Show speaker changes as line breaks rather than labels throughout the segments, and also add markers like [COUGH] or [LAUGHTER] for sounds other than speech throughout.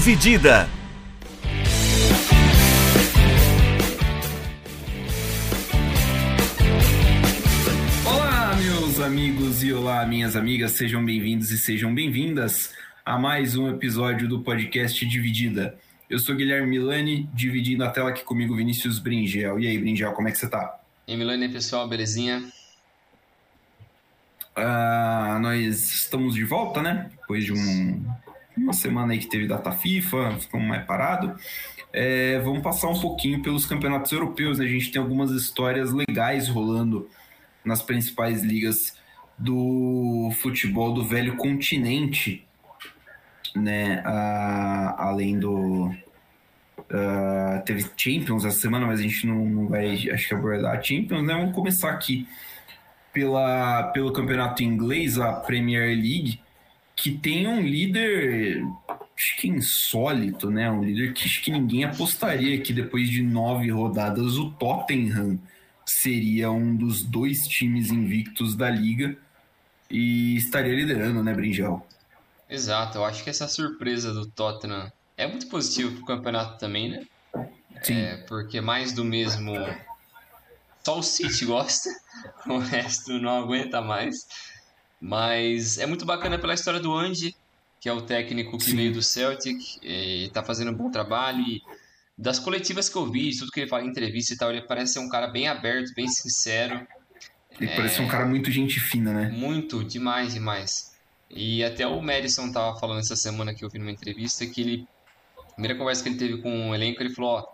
Dividida.
Olá, meus amigos e olá, minhas amigas, sejam bem-vindos e sejam bem-vindas a mais um episódio do podcast Dividida. Eu sou Guilherme Milani, dividindo a tela aqui comigo Vinícius Bringel. E aí, Bringel, como é que você tá?
E aí, Milani, pessoal, belezinha?
Uh, nós estamos de volta, né? Depois de um, uma semana aí que teve data FIFA, ficamos mais parado. É, vamos passar um pouquinho pelos campeonatos europeus. Né? A gente tem algumas histórias legais rolando nas principais ligas do futebol do velho continente, né? Uh, além do. Teve Champions essa semana, mas a gente não, não vai, acho que abordar Champions, né? Vamos começar aqui pela, pelo campeonato inglês, a Premier League, que tem um líder, acho que insólito, né? Um líder que acho que ninguém apostaria que depois de nove rodadas o Tottenham seria um dos dois times invictos da liga e estaria liderando, né, Brinjal?
Exato, eu acho que essa surpresa do Tottenham é muito positiva para o campeonato também, né?
Sim.
É, porque mais do mesmo só o City gosta, [LAUGHS] o resto não aguenta mais. Mas é muito bacana pela história do Andy, que é o técnico que Sim. veio do Celtic, e tá fazendo um bom trabalho. E das coletivas que eu vi, tudo que ele fala em entrevista e tal, ele parece ser um cara bem aberto, bem sincero.
Ele é... parece um cara muito gente fina, né?
Muito, demais, demais. E até o Madison tava falando essa semana que eu vi numa entrevista que ele. A primeira conversa que ele teve com o elenco, ele falou: Ó,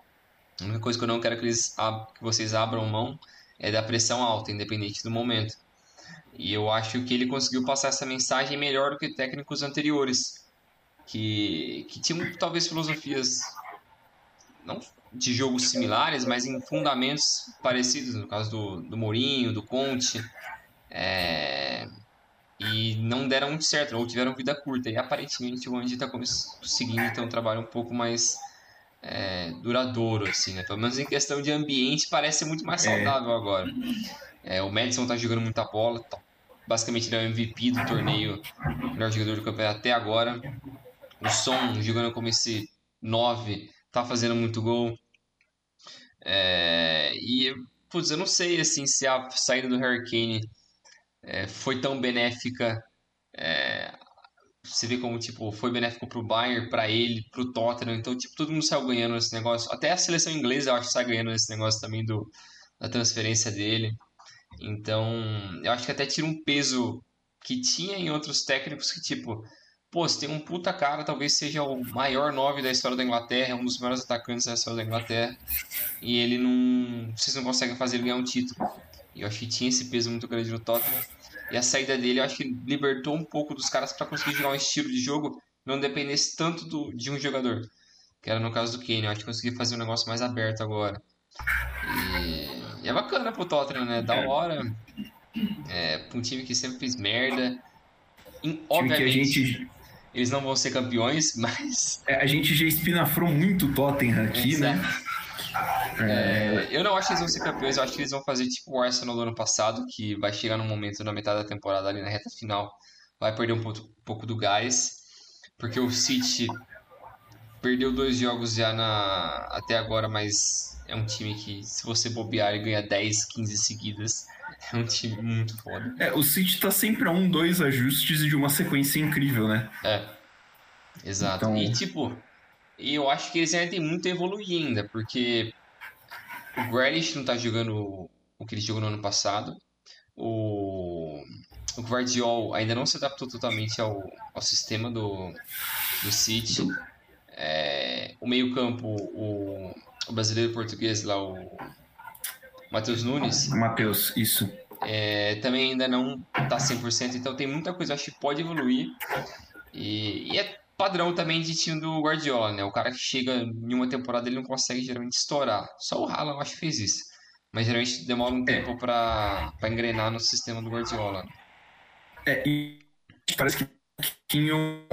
a única coisa que eu não quero que, eles, que vocês abram mão é da pressão alta, independente do momento. E eu acho que ele conseguiu passar essa mensagem melhor do que técnicos anteriores, que, que tinham talvez filosofias não de jogos similares, mas em fundamentos parecidos, no caso do, do Mourinho, do Conte, é, e não deram muito certo, ou tiveram vida curta. E aparentemente o Andy está conseguindo ter um trabalho um pouco mais é, duradouro, assim, né? Pelo menos em questão de ambiente, parece ser muito mais é. saudável é. agora. É, o Madison tá jogando muita bola, tá, basicamente ele é o MVP do torneio, melhor jogador do campeonato até agora. O Son jogando como esse 9, tá fazendo muito gol. É, e, putz, eu não sei assim, se a saída do Hurricane é, foi tão benéfica é, você vê como, tipo, foi benéfico pro Bayern, para ele, pro Tottenham. Então, tipo, todo mundo saiu ganhando nesse negócio. Até a seleção inglesa, eu acho, sai ganhando nesse negócio também do, da transferência dele. Então, eu acho que até tira um peso que tinha em outros técnicos que, tipo, pô, você tem um puta cara, talvez seja o maior nove da história da Inglaterra, um dos maiores atacantes da história da Inglaterra, e ele não. Vocês não conseguem fazer ele ganhar um título. E eu acho que tinha esse peso muito grande no Tottenham. E a saída dele, eu acho que libertou um pouco dos caras para conseguir jogar um estilo de jogo não dependesse tanto do, de um jogador. Que era no caso do Kane, eu acho que conseguiu fazer um negócio mais aberto agora. E, e é bacana pro Tottenham, né? Da é. hora. É, pra um time que sempre fez merda. E, obviamente, gente... eles não vão ser campeões, [LAUGHS] mas.
É, a gente já espinafrou muito o Tottenham aqui, Exato. né?
É, eu não acho que eles vão ser campeões, eu acho que eles vão fazer tipo o Arsenal do ano passado, que vai chegar num momento na metade da temporada ali na reta final, vai perder um pouco, um pouco do gás, porque o City perdeu dois jogos já na até agora, mas é um time que se você bobear e ganha 10, 15 seguidas, é um time muito foda.
É, o City tá sempre a um, dois ajustes de uma sequência incrível, né?
É. Exato. Então... E tipo, e eu acho que eles ainda têm muito a evoluir ainda, porque o Grealish não tá jogando o que ele jogou no ano passado. O, o Guardiol ainda não se adaptou totalmente ao, ao sistema do, do City. É, o meio-campo, o, o brasileiro português lá, o Matheus Nunes.
Matheus, isso.
É, também ainda não tá 100%, então tem muita coisa acho que pode evoluir. E, e é padrão também de time do Guardiola, né? O cara que chega em uma temporada ele não consegue geralmente estourar. Só o Haaland acho que fez isso. Mas geralmente demora um tempo é. para engrenar no sistema do Guardiola.
É, e parece que um pouquinho,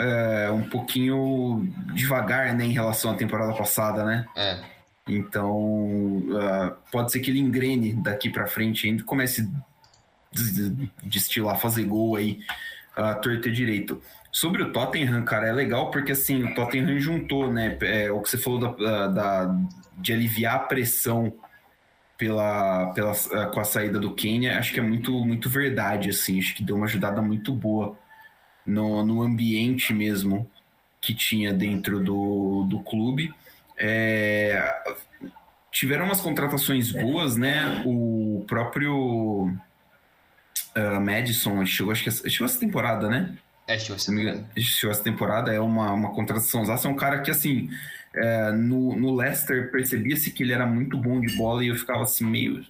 é, um pouquinho devagar né, em relação à temporada passada, né?
É.
Então, uh, pode ser que ele engrene daqui para frente ainda, comece a destilar, fazer gol aí, uh, torto e direito. Sobre o Tottenham, cara, é legal porque assim, o Tottenham juntou, né? É, o que você falou da, da, de aliviar a pressão pela, pela, com a saída do Kenya, acho que é muito, muito verdade, assim, acho que deu uma ajudada muito boa no, no ambiente mesmo que tinha dentro do, do clube. É, tiveram umas contratações boas, né? O próprio uh, Madison chegou, acho que chegou essa temporada, né?
É, chegou essa temporada.
Chegou essa temporada, é uma, uma contratação. É um cara que, assim, é, no, no Leicester percebia-se que ele era muito bom de bola e eu ficava assim, meio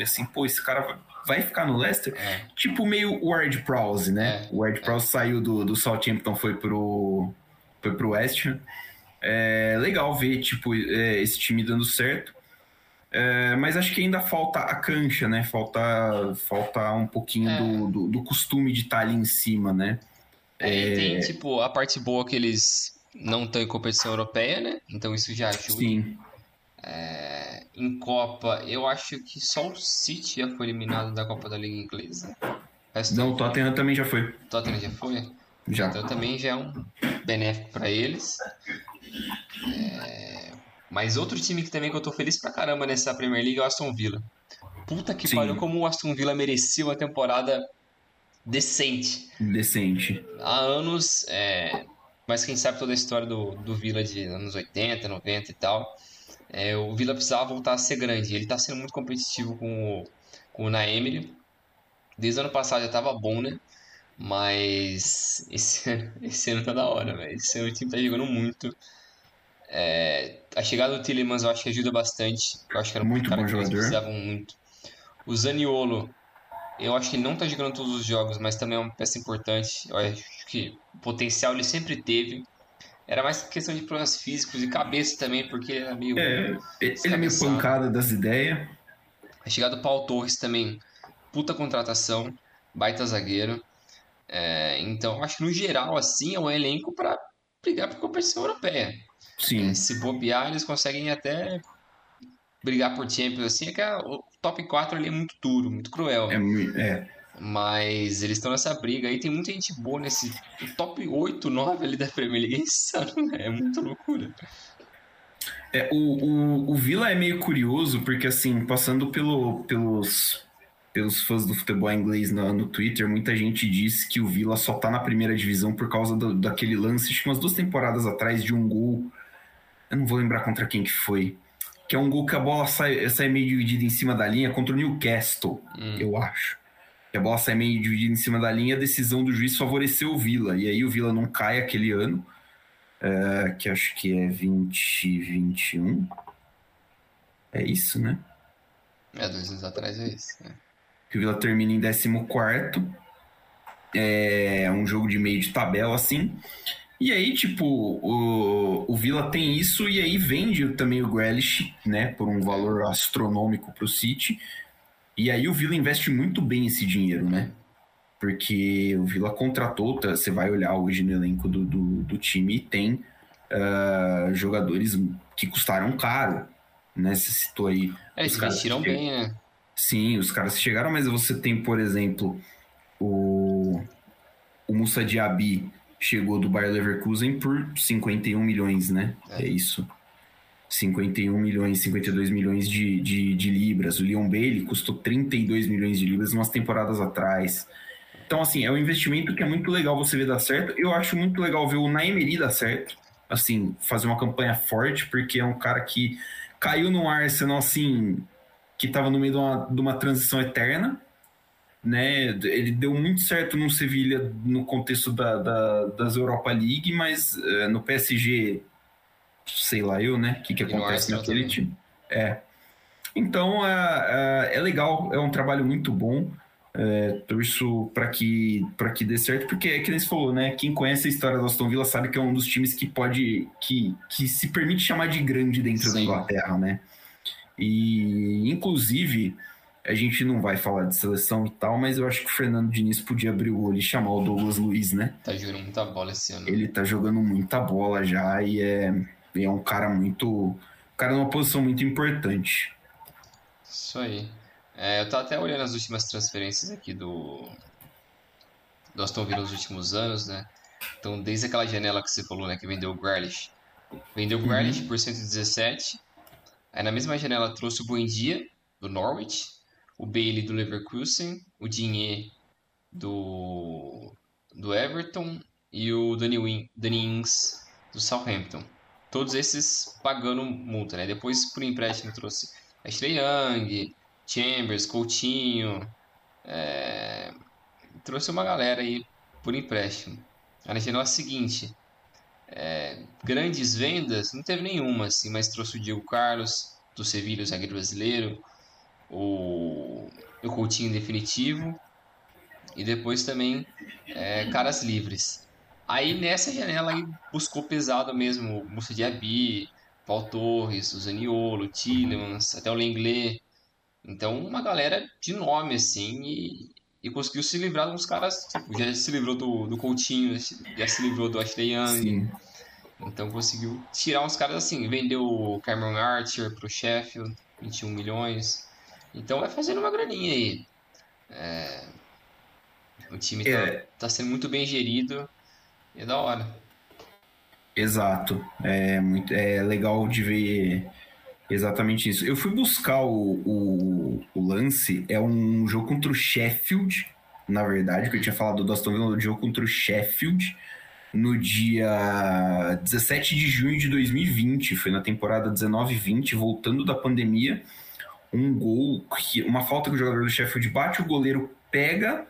assim, pô, esse cara vai ficar no Leicester? É. Tipo meio Ward Prowse, né? É. O Ward Prowse saiu do, do Southampton, foi pro, foi pro West Ham. É legal ver, tipo, é, esse time dando certo. É, mas acho que ainda falta a cancha, né? Falta, falta um pouquinho é. do, do, do, costume de estar tá ali em cima, né?
É, tem, tipo, a parte boa que eles não estão em competição europeia, né? Então isso já ajuda.
Sim.
É, em Copa, eu acho que só o City já foi eliminado da Copa da Liga Inglesa.
Não, o Tottenham também já foi.
O Tottenham já foi?
Já.
Então também já é um benéfico para eles. É... Mas outro time que também que eu tô feliz pra caramba nessa Premier League é o Aston Villa. Puta que pariu, como o Aston Villa merecia uma temporada decente.
Decente.
Há anos, é... mas quem sabe toda a história do, do Villa de anos 80, 90 e tal. É, o Villa precisava voltar a ser grande. Ele tá sendo muito competitivo com o, com o Naemery. Desde o ano passado já tava bom, né? Mas [LAUGHS] esse, esse ano tá da hora, velho. Esse ano o time tá jogando muito. É, a chegada do Tillemans eu acho que ajuda bastante. Eu acho que era
muito um cara bom que jogador. eles
precisavam muito. O Zaniolo, eu acho que ele não tá jogando todos os jogos, mas também é uma peça importante. Eu acho que o potencial ele sempre teve. Era mais questão de problemas físicos e cabeça também, porque ele era meio.
É, ele é meio pancada das ideias.
A chegada do Paulo Torres também, puta contratação, baita zagueiro. É, então, acho que no geral, assim, é um elenco para brigar por competição europeia.
Sim.
É, se bobear, eles conseguem até brigar por Champions, assim, é que a, o top 4 ali é muito duro, muito cruel.
É, é.
Mas eles estão nessa briga aí, tem muita gente boa nesse top 8, 9 ali da Premier League, é insano, né? É muita loucura.
É, o, o, o Vila é meio curioso, porque assim, passando pelo, pelos pelos fãs do futebol inglês no, no, Twitter, muita gente disse que o Villa só tá na primeira divisão por causa do, daquele lance, acho que umas duas temporadas atrás, de um gol. Eu não vou lembrar contra quem que foi. Que é um gol que a bola sai, sai meio dividida em cima da linha contra o Newcastle, hum. eu acho. Que a bola sai meio dividida em cima da linha, a decisão do juiz favoreceu o Villa. E aí o Villa não cai aquele ano, é, que acho que é 2021. É isso, né?
É, dois anos atrás é isso. Né?
que o Vila termina em 14. É um jogo de meio de tabela, assim. E aí, tipo, o, o Vila tem isso e aí vende também o Grealish, né, por um valor astronômico para o City. E aí o Vila investe muito bem esse dinheiro, né? Porque o Vila contratou, tá, você vai olhar hoje no elenco do, do, do time e tem uh, jogadores que custaram caro, né? Você citou aí.
É, eles investiram bem, né?
Sim, os caras chegaram, mas você tem, por exemplo, o, o Musa Diaby chegou do Bayer Leverkusen por 51 milhões, né? É, é isso. 51 milhões, 52 milhões de, de, de, libras. O Leon Bailey custou 32 milhões de libras umas temporadas atrás. Então, assim, é um investimento que é muito legal você ver dar certo. Eu acho muito legal ver o Naemeri dar certo. Assim, fazer uma campanha forte, porque é um cara que caiu no Arsenal, assim, que estava no meio de uma, de uma transição eterna, né? Ele deu muito certo no Sevilha no contexto da, da, das Europa League, mas uh, no PSG, sei lá eu, né? O que, que acontece naquele time. É. Então uh, uh, é legal, é um trabalho muito bom. É, torço para que para que dê certo, porque é que nem você falou, né? Quem conhece a história do Aston Villa sabe que é um dos times que pode que, que se permite chamar de grande dentro Sim. da Inglaterra, né? E, inclusive, a gente não vai falar de seleção e tal, mas eu acho que o Fernando Diniz podia abrir o olho e chamar o Douglas Luiz, né?
Tá jogando muita bola esse ano.
Ele tá jogando muita bola já e é, é um cara muito. Um cara numa posição muito importante.
Isso aí. É, eu tô até olhando as últimas transferências aqui do. Do Aston Villa nos últimos anos, né? Então, desde aquela janela que você falou, né, que vendeu o Grealish. Vendeu o Grealish por 117. Aí na mesma janela trouxe o Buendia, do Norwich, o Bailey do Leverkusen, o Dinhe do, do Everton e o Danny, Win, Danny Ings do Southampton. Todos esses pagando multa, né? Depois, por empréstimo, trouxe Ashley Young, Chambers, Coutinho. É... Trouxe uma galera aí por empréstimo. A janela seguinte, é... grandes vendas, não teve nenhuma, assim, mas trouxe o Diego Carlos, do Sevilha, o zagueiro brasileiro, o, o Coutinho definitivo, e depois também é, caras livres. Aí nessa janela aí buscou pesado mesmo o Musa Diaby, Paul Torres, o Zaniolo, o Tillemans, até o Lenglet. Então uma galera de nome assim e, e conseguiu se livrar de uns caras, tipo, já se livrou do, do Coutinho, já se livrou do Ashley Young. Sim. Então conseguiu tirar uns caras assim, vendeu o Cameron Archer pro Sheffield, 21 milhões. Então vai fazendo uma graninha aí. É... O time é. tá, tá sendo muito bem gerido e é da hora.
Exato. É, muito, é legal de ver exatamente isso. Eu fui buscar o, o, o lance, é um jogo contra o Sheffield, na verdade, que eu tinha falado do Aston Villa, do jogo contra o Sheffield, no dia 17 de junho de 2020, foi na temporada 19-20, voltando da pandemia, um gol, uma falta que o jogador do Sheffield bate, o goleiro pega,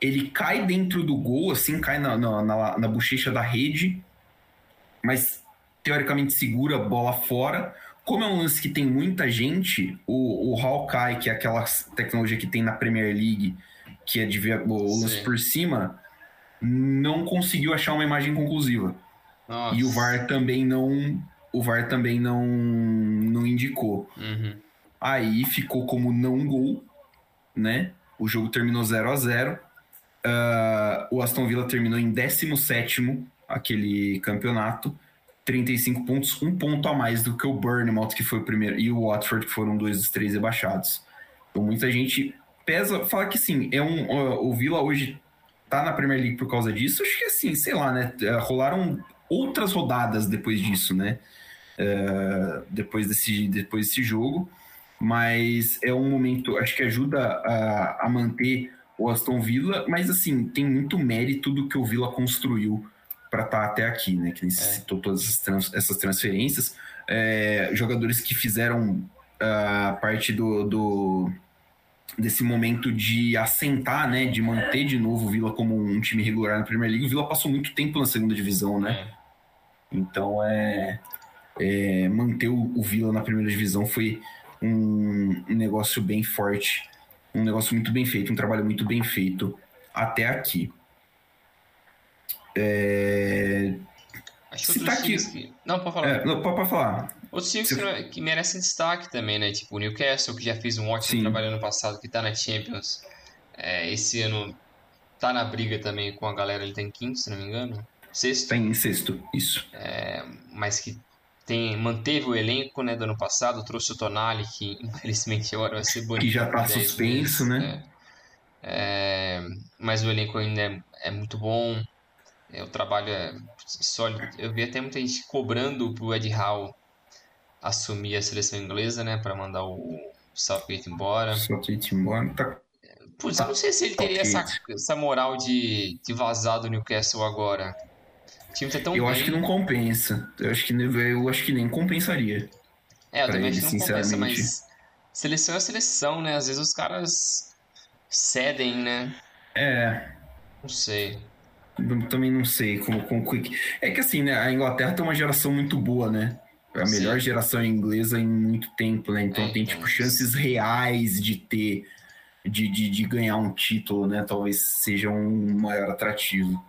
ele cai dentro do gol, assim, cai na, na, na, na bochecha da rede, mas teoricamente segura a bola fora. Como é um lance que tem muita gente, o, o Hawkeye, que é aquela tecnologia que tem na Premier League, que é de ver o lance Sim. por cima, não conseguiu achar uma imagem conclusiva. Nossa. E o VAR também não. O VAR também não, não indicou.
Uhum.
Aí ficou como não gol, né? O jogo terminou 0 a 0 Uh, o Aston Villa terminou em 17 aquele campeonato, 35 pontos, um ponto a mais do que o Bournemouth, que foi o primeiro, e o Watford, que foram dois dos três rebaixados. Então muita gente pesa, fala que sim, é um, uh, o Villa hoje tá na Premier League por causa disso. Acho que assim, sei lá, né? Uh, rolaram outras rodadas depois disso, né? Uh, depois, desse, depois desse jogo. Mas é um momento, acho que ajuda a, a manter o Aston Villa, mas assim, tem muito mérito do que o Villa construiu para estar tá até aqui, né? Que necessitou é. todas trans, essas transferências. É, jogadores que fizeram uh, parte do, do, desse momento de assentar, né? De manter de novo o Villa como um time regular na Premier League. O Villa passou muito tempo na segunda divisão, né? É. Então é, é, manter o, o Villa na primeira divisão foi um, um negócio bem forte um negócio muito bem feito, um trabalho muito bem feito até aqui. É...
Acho que tá aqui... Que... Não, pode falar.
É, não, pode, pode falar.
Outros times Você... que, merecem destaque também, né? Tipo o Newcastle, que já fez um ótimo Sim. trabalho ano passado, que tá na Champions. É, esse ano tá na briga também com a galera, ele tem tá quinto, se não me engano. Sexto.
Tem em sexto, isso.
É, mas que tem, manteve o elenco né, do ano passado, trouxe o Tonali, que [LAUGHS] infelizmente agora vai ser bonito.
Que já está suspenso, né?
né? É, mas o elenco ainda é, é muito bom, é, o trabalho é sólido. Eu vi até muita gente cobrando pro Ed Howe assumir a seleção inglesa, né, para mandar o Southgate embora.
Southgate embora, tá
Putz, eu não sei se ele teria essa, essa moral de, de vazar do Newcastle agora.
Tá tão Eu bem. acho que não compensa. Eu acho que, eu acho que nem compensaria.
É, eu também acho que não compensa, mas seleção é seleção, né? Às vezes os caras cedem, né?
É.
Não sei.
Eu também não sei como, como É que assim, né? A Inglaterra tem uma geração muito boa, né? É a Sim. melhor geração inglesa em muito tempo, né? Então é, tem, tipo, chances reais de ter, de, de, de ganhar um título, né? Talvez seja um maior atrativo.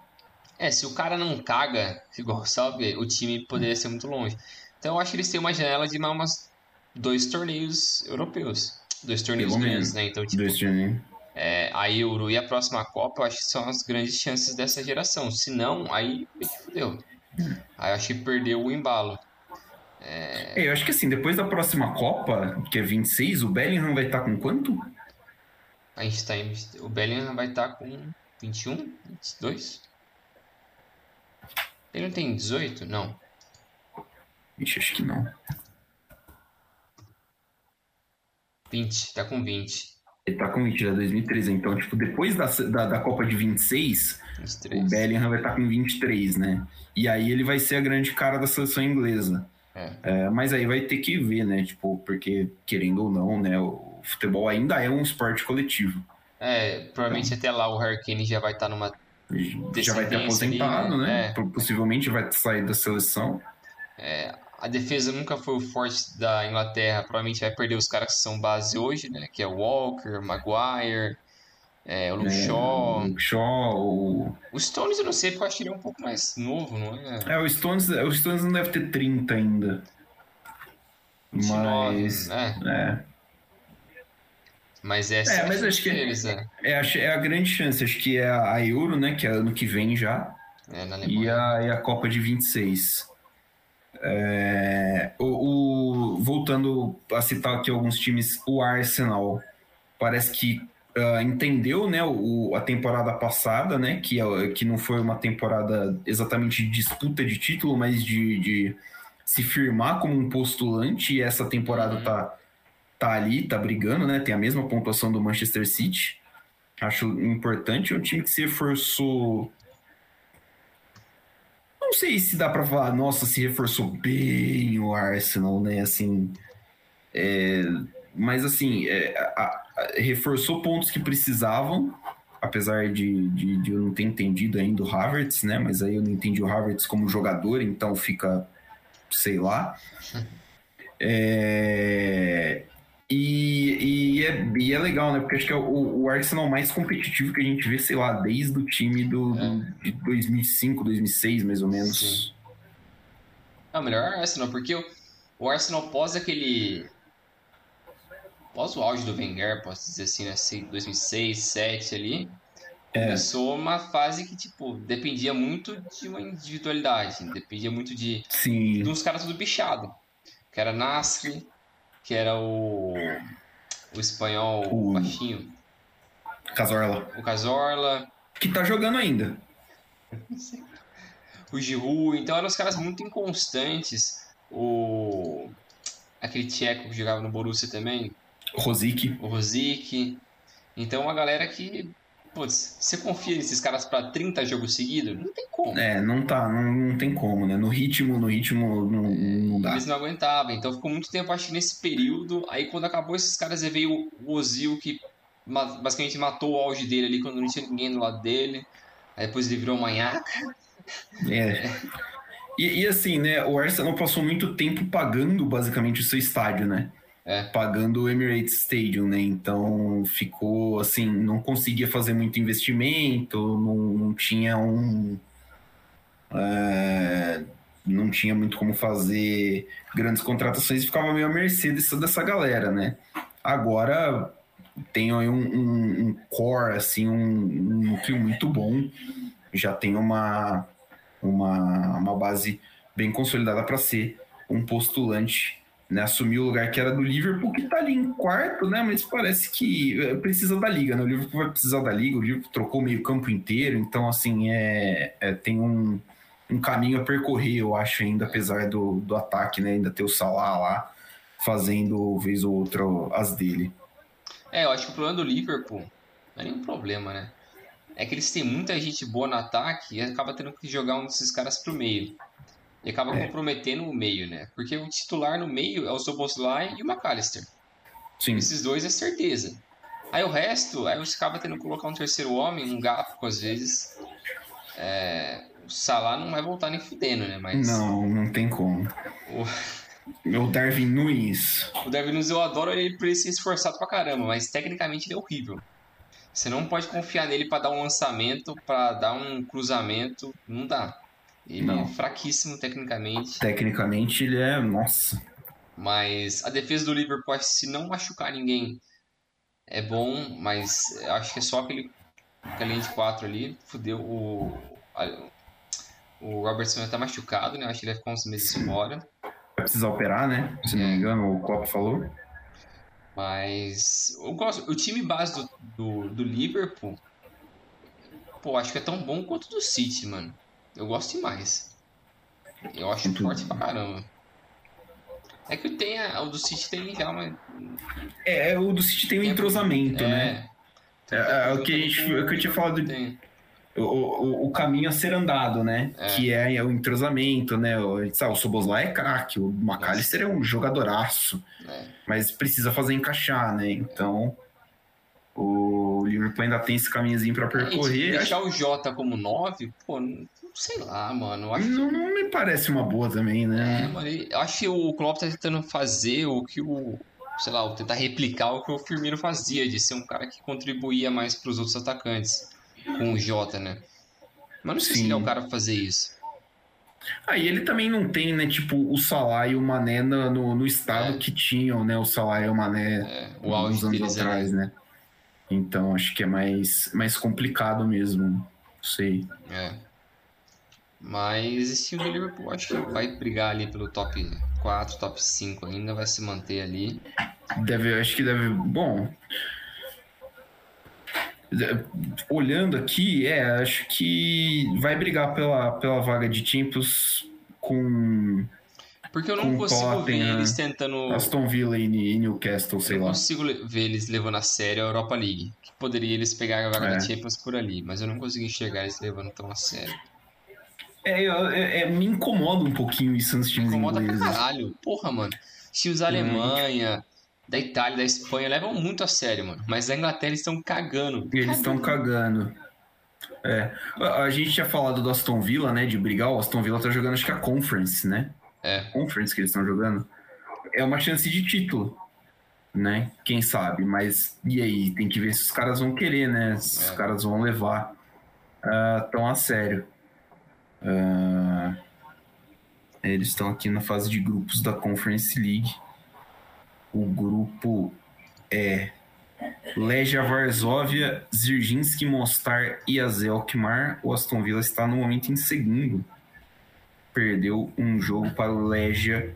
É, se o cara não caga, [LAUGHS] igual sabe, o time poderia ser muito longe. Então eu acho que eles têm uma janela de mais dois torneios europeus. Dois torneios Pelo grandes, né? Então, tipo,
dois torneios.
É, a Euro e a próxima Copa, eu acho que são as grandes chances dessa geração. Se não, aí fudeu. Aí eu acho que perdeu o embalo.
É... é... eu acho que assim, depois da próxima Copa, que é 26, o Bellingham vai estar com quanto?
A gente tá em... O Bellingham vai estar com 21, 22? Ele não tem 18? Não.
Ixi, acho que não.
20, tá com 20.
Ele tá com 20, já 2013. Então, tipo, depois da, da, da Copa de 26, 23. o Bellingham vai estar tá com 23, né? E aí ele vai ser a grande cara da seleção inglesa. É. É, mas aí vai ter que ver, né? Tipo, porque, querendo ou não, né? O futebol ainda é um esporte coletivo.
É, provavelmente então, até lá o Harry Kane já vai estar tá numa.
Já vai ter aposentado, ali, né? É. Possivelmente vai sair da seleção.
É, a defesa nunca foi o forte da Inglaterra. Provavelmente vai perder os caras que são base hoje, né? Que é o Walker, Maguire, é, o Luke é, Shaw.
O Luke Shaw, o...
o Stones eu não sei, porque eu acho que ele é um pouco mais novo, não
é? É, o Stones, o Stones não deve ter 30 ainda. 29, mas. Né? É.
Mas é, é
mas acho que deles, é, é, é, a grande chance. Acho que é a Euro, né? Que é ano que vem já. É, na e, a, e a Copa de 26. É, o, o, voltando a citar aqui alguns times, o Arsenal parece que uh, entendeu né, o, a temporada passada, né, que, é, que não foi uma temporada exatamente de disputa de título, mas de, de se firmar como um postulante, e essa temporada uhum. Tá, ali, tá brigando, né, tem a mesma pontuação do Manchester City. Acho importante, é um time que se reforçou não sei se dá para falar, nossa, se reforçou bem o Arsenal, né? Assim, é, mas assim, é, a, a, reforçou pontos que precisavam, apesar de, de, de, eu não ter entendido ainda o Havertz, né? Mas aí eu não entendi o Havertz como jogador, então fica, sei lá. É, e, e, é, e é legal, né? Porque acho que é o, o Arsenal mais competitivo que a gente vê, sei lá, desde o time do, é. de 2005, 2006, mais ou menos. Sim.
É o melhor Arsenal, porque o, o Arsenal pós aquele. Pós o auge do Wenger, posso dizer assim, né? 2006, 2007 ali. É. Começou uma fase que, tipo, dependia muito de uma individualidade. Dependia muito de.
Sim.
De uns caras tudo bichado. Que era Nasri, que era o, o espanhol o baixinho.
Casorla.
O Casorla.
Que tá jogando ainda. [LAUGHS]
o Giroud. Então eram os caras muito inconstantes. O... Aquele tcheco que jogava no Borussia também.
O Rosic.
O Rosic. Então uma galera que Putz, você confia nesses caras para 30 jogos seguidos? Não tem como.
É, não tá, não, não tem como, né? No ritmo, no ritmo não, não dá.
Eles não aguentavam, então ficou muito tempo, acho que nesse período. Aí quando acabou esses caras, aí veio o Ozil, que basicamente matou o auge dele ali quando não tinha ninguém do lado dele. Aí depois ele virou manhaca.
É. [LAUGHS] E, e assim, né, o Arsenal passou muito tempo pagando basicamente o seu estádio, né? É. pagando o Emirates Stadium, né? Então ficou assim, não conseguia fazer muito investimento, não, não tinha um. É, não tinha muito como fazer grandes contratações e ficava meio à mercê dessa, dessa galera, né? Agora tem um, um, um core, assim, um, núcleo muito bom, já tem uma, uma, uma base bem consolidada para ser um postulante né, assumiu o lugar que era do Liverpool, que está ali em quarto, né? Mas parece que eh, precisa da liga, né? O Liverpool vai precisar da liga, o Liverpool trocou meio campo inteiro, então assim é, é tem um, um caminho a percorrer, eu acho, ainda, apesar do, do ataque, né? Ainda ter o Salah lá fazendo vez ou outra as dele.
É, eu acho que o problema do Liverpool não é nenhum problema, né? É que eles têm muita gente boa no ataque e acaba tendo que jogar um desses caras pro meio. E acaba é. comprometendo o meio, né? Porque o titular no meio é o Soboslai e o McAllister. Sim. Esses dois é certeza. Aí o resto, aí você acaba tendo que colocar um terceiro homem, um gato às vezes. É, o Salah não vai voltar nem fudendo, né? Mas...
Não, não tem como. O... o Darwin Nunes.
O Darwin Nunes eu adoro ele por ele ser esforçado pra caramba, mas tecnicamente ele é horrível. Você não pode confiar nele para dar um lançamento, para dar um cruzamento, não dá. Ele não. é fraquíssimo tecnicamente.
Tecnicamente ele é. Nossa.
Mas a defesa do Liverpool, se não machucar ninguém, é bom, mas acho que é só aquele, aquela linha de quatro ali. Fudeu o. o Robertson está machucado, né? Acho que ele vai ficar uns meses fora.
Vai precisar operar, né? Se não me é. engano, o Copa falou.
Mas eu gosto. O time base do, do, do Liverpool, pô, acho que é tão bom quanto o do City, mano. Eu gosto demais. Eu acho forte pra caramba. É que tem a, o do City tem já uma.
É, o do City tem um entrosamento,
é,
né? É, é, o que a gente, o que eu tinha falado.
Tem.
O, o, o caminho a ser andado, né?
É.
Que é, o entrosamento, né? O, sabe, o Soboslai é craque, o McAllister é um jogadoraço,
É.
mas precisa fazer encaixar, né? Então, o Liverpool ainda tem esse caminhozinho pra
Gente,
percorrer.
deixar o Jota como 9, pô, não sei lá, mano. Acho
Não, não me parece uma boa também,
É,
né?
mano, ele- eu acho que o Klopp tá tentando fazer o que o, sei lá, tentar replicar o que o Firmino fazia, de ser um cara que contribuía mais pros outros atacantes, com o Jota, né? Mas não sei se
Sim.
ele é o cara pra fazer isso.
Aí ele também não tem, né? Tipo, o Salah e o Mané no, no, estado
É.
que tinham, né? O Salah e o Mané
É, o
alguns
auge
anos
deles
atrás,
é,
né? Então acho que é mais, mais complicado mesmo. Não sei.
é. Mas esse time do Liverpool acho que vai brigar ali pelo top 4, top 5 ainda, vai se manter ali.
Deve, acho que deve. Bom. Olhando aqui, é, acho que vai brigar pela, pela vaga de Champions com
Porque eu não
Com
consigo ver eles tentando.
Aston Villa e Newcastle, sei
Eu não
lá.
consigo le- ver eles levando a sério a Europa League. Que poderia eles pegar a vaga
É.
da Champions por ali, mas eu não consigo enxergar eles levando tão a sério.
É, eu- é- é, me incomoda um pouquinho isso nos times
Incomoda pra
ingleses.
caralho. Porra, mano. Os times da
Hum.
Alemanha, da Itália, da Espanha levam muito a sério, mano. Mas da Inglaterra eles estão cagando.
Eles estão cagando. É. A, a gente tinha falado do Aston Villa, né? De brigar. O Aston Villa tá jogando, acho que a Conference, né?
É.
Conference que eles estão jogando. É uma chance de título, né? Quem sabe? Mas e aí? Tem que ver se os caras vão querer, né? Se os
É.
caras vão levar ah, tão a sério. Ah, eles estão aqui na fase de grupos da Conference League. O grupo é Legia Varsóvia, Zirginski, Mostar e Azelkmar. O Aston Villa está no momento em segundo. Perdeu um jogo para o Legia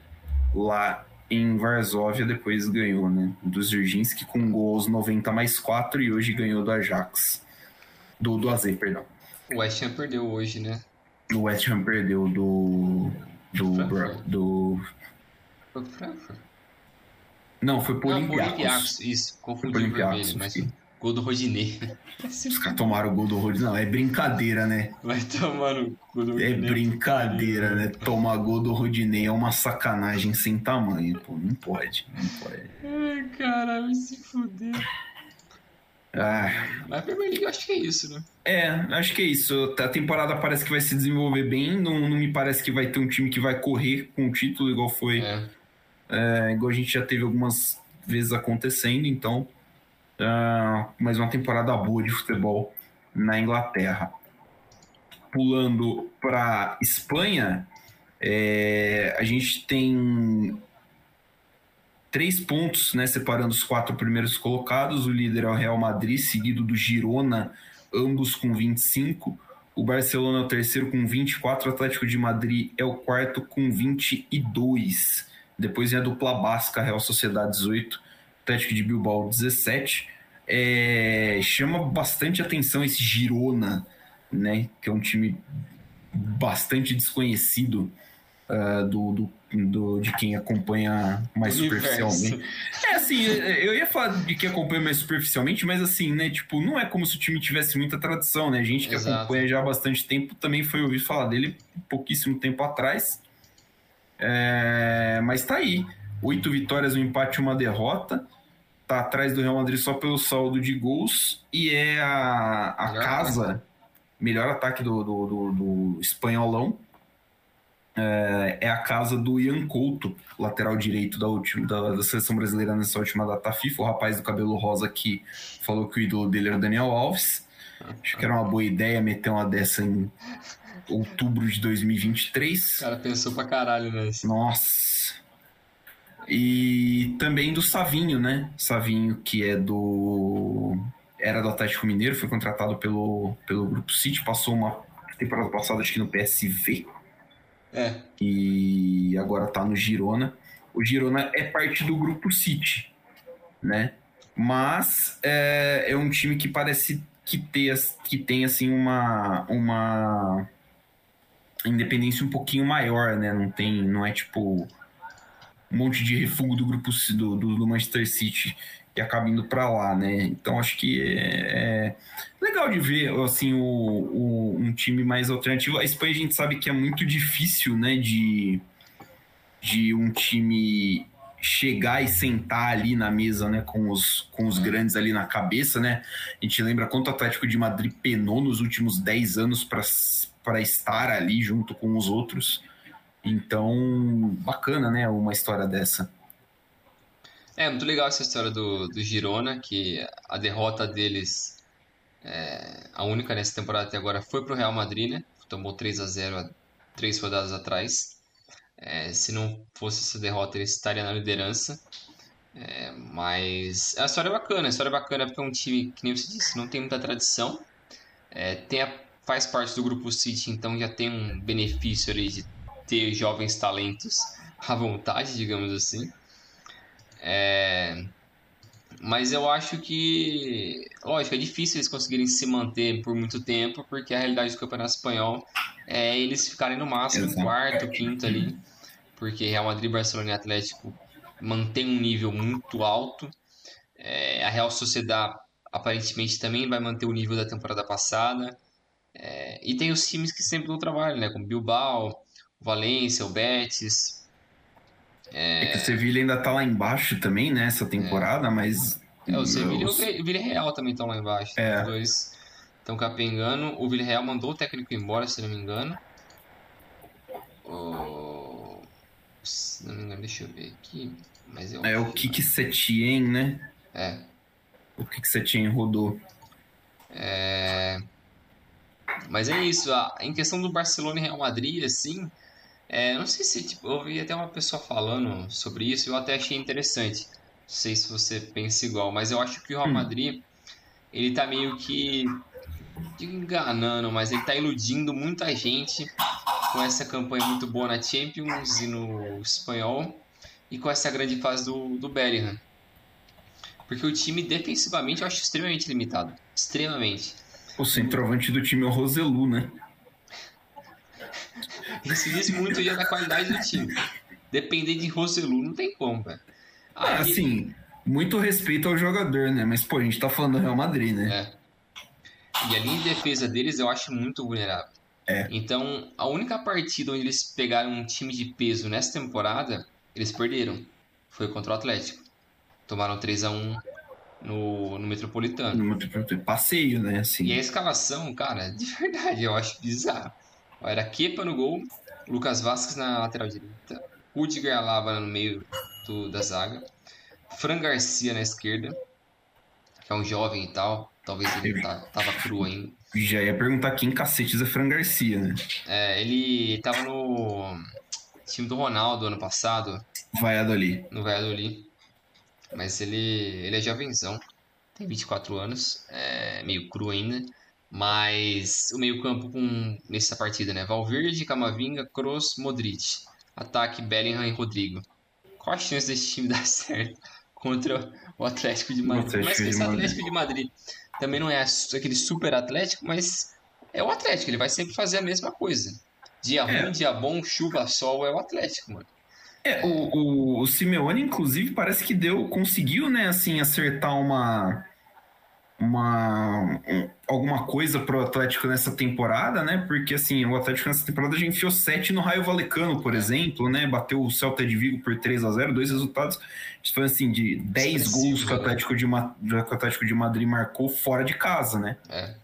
lá em Varsóvia, depois ganhou, né? Do Zirginski com gols 90 mais 4 e hoje ganhou do Ajax. Do, do perdão.
O West Ham perdeu hoje, né?
O West Ham perdeu do. Do.
Frankfurt.
do
Foi Frankfurt?
não, foi por
foi o
Olympiacos.
Isso,
Foi
confundi o vermelho, mas gol do Rodinei.
Os caras tomaram o gol do Rodinei. Não, é brincadeira, né?
Vai tomar no cu do
É
Rodinei.
brincadeira, né? Tomar gol do Rodinei é uma sacanagem sem tamanho, pô. Não pode, não pode.
Ai, caralho, se fuder.
Ah,
Mas a Premier League eu acho que é isso, né?
é, acho que é isso. A temporada parece que vai se desenvolver bem. Não, não me parece que vai ter um time que vai correr com o título, igual foi.
É.
É, igual a gente já teve algumas vezes acontecendo, então. ah, mais uma temporada boa de futebol na Inglaterra. Pulando para Espanha, é, a gente tem três pontos, né, separando os quatro primeiros colocados. O líder é o Real Madrid, seguido do Girona, ambos com 25. O Barcelona é o terceiro com 24. O Atlético de Madrid é o quarto com 22. Depois vem a dupla basca, Real Sociedade 18, Atlético de Bilbao 17. É, chama bastante atenção esse Girona, né, que é um time bastante desconhecido ah, do, do, do- de quem acompanha mais superficialmente. É assim, eu ia falar de quem acompanha mais superficialmente, mas assim, né, tipo, não é como se o time tivesse muita tradição, né? A gente que
Exato.
acompanha já há bastante tempo também foi ouvir falar dele pouquíssimo tempo atrás. É, mas tá aí. Oito vitórias, um empate e uma derrota. Tá atrás do Real Madrid só pelo saldo de gols. E é a, a
Melhor
casa, melhor ataque do, do, do- do espanholão. É, é a casa do Ian Couto, lateral direito da, última, da, da seleção brasileira nessa última data FIFA. O rapaz do cabelo rosa que falou que o ídolo dele era o Daniel Alves. Acho que era uma boa ideia meter uma dessa em outubro de 2023.
O cara pensou pra caralho nesse.
Nossa. E também do Savinho, né? Savinho, que é do. Era do Atlético Mineiro, foi contratado pelo, pelo Grupo City, passou uma temporada passada, acho que no PSV,
É,
e agora tá no Girona. O Girona é parte do Grupo City, né? Mas é, é um time que parece que, ter, que tem assim uma, uma independência um pouquinho maior, né? Não tem, não é tipo um monte de refúgio do grupo do, do, do Manchester City que acaba indo para lá, né? Então acho que é, é, legal de ver assim o, o, um time mais alternativo. A Espanha a gente sabe que é muito difícil, né? De, de um time chegar e sentar ali na mesa, né, com os, com os grandes ali na cabeça, né? A gente lembra quanto o Atlético de Madrid penou nos últimos 10 anos para estar ali junto com os outros. Então, bacana, né, uma história dessa.
É, muito legal essa história do, do Girona, que a derrota deles, é, a única nessa temporada até agora, foi pro Real Madrid, né? Tomou 3 a 0 há três rodadas atrás. É, se não fosse essa derrota, ele estaria na liderança. É, mas a história é bacana, a história é bacana porque é um time, que nem você disse, não tem muita tradição. É, tem a, faz parte do grupo City, então já tem um benefício ali de ter jovens talentos à vontade, digamos assim. É... Mas eu acho que, lógico, é difícil eles conseguirem se manter por muito tempo, porque a realidade do Campeonato Espanhol é eles ficarem no máximo Exato. quarto, quinto ali, porque Real Madrid, Barcelona e Atlético mantém um nível muito alto. É, a Real Sociedad aparentemente também vai manter o nível da temporada passada. É, e tem os times que sempre dão trabalho, né? Como Bilbao, Valência, o Betis.
É... é que o Sevilha ainda tá lá embaixo também, né? Essa temporada, é. mas.
É, o Sevilha os... e o Villarreal também estão lá embaixo. É. Os dois estão capengando. O Villarreal mandou o técnico embora, se não me engano. O... Se não me engano, deixa eu ver aqui. Mas
eu é o Kik Setien, né?
É.
O Kik Setien rodou.
É. Mas é isso. Em questão do Barcelona e Real Madrid, assim, é, não sei se, tipo, eu ouvi até uma pessoa falando sobre isso e eu até achei interessante. Não sei se você pensa igual, mas eu acho que o Real hum. Madrid, ele tá meio que enganando, mas ele tá iludindo muita gente com essa campanha muito boa na Champions e no Espanhol e com essa grande fase do, do Bellingham. Porque o time defensivamente eu acho extremamente limitado. Extremamente.
O centroavante do time é o Roselu, né?
Isso diz muito já da qualidade do time. Depender de Roselu não tem como, velho.
É, assim, muito respeito ao jogador, né? Mas, pô, a gente tá falando do Real Madrid, né?
É. E a linha de defesa deles eu acho muito vulnerável.
É.
Então, a única partida onde eles pegaram um time de peso nessa temporada, eles perderam. Foi contra o Atlético. Tomaram 3 a 1 no, no Metropolitano. No
Metropolitano. Passeio, né? Assim.
E a escalação, cara, de [LAUGHS] verdade, eu acho bizarro. Era Kepa no gol, Lucas Vasquez na lateral direita, Rudiger Alaba no meio do, da zaga, Fran Garcia na esquerda, que é um jovem e tal, talvez ele tá, tava cru ainda.
Já ia perguntar quem cacetes é Fran Garcia, né?
É, ele tava no time do Ronaldo ano passado.
Valladolid.
No Valladolid. Mas ele, ele é jovenzão, tem 24 anos, é meio cru ainda. Mas o meio-campo com nessa partida, né? Valverde, Camavinga, Kroos, Modric. Ataque Bellingham e Rodrigo. Qual a chance desse time [LAUGHS] dar certo contra o Atlético de Madrid? Mas que esse Atlético de Madrid também não é aquele super Atlético, mas é o Atlético, ele vai sempre fazer a mesma coisa. Dia é. ruim, dia bom, chuva, sol, é o Atlético, mano.
É, o, o, o Simeone, inclusive, parece que deu, conseguiu, né, assim, acertar uma uma alguma coisa pro Atlético nessa temporada, né? Porque assim, o Atlético nessa temporada já enfiou 7 no Raio Valecano, por exemplo, né? Bateu o Celta de Vigo por 3 a 0, dois resultados. Foi assim de 10 gols que o Atlético de, que o Atlético de Madrid marcou fora de casa, né?
É.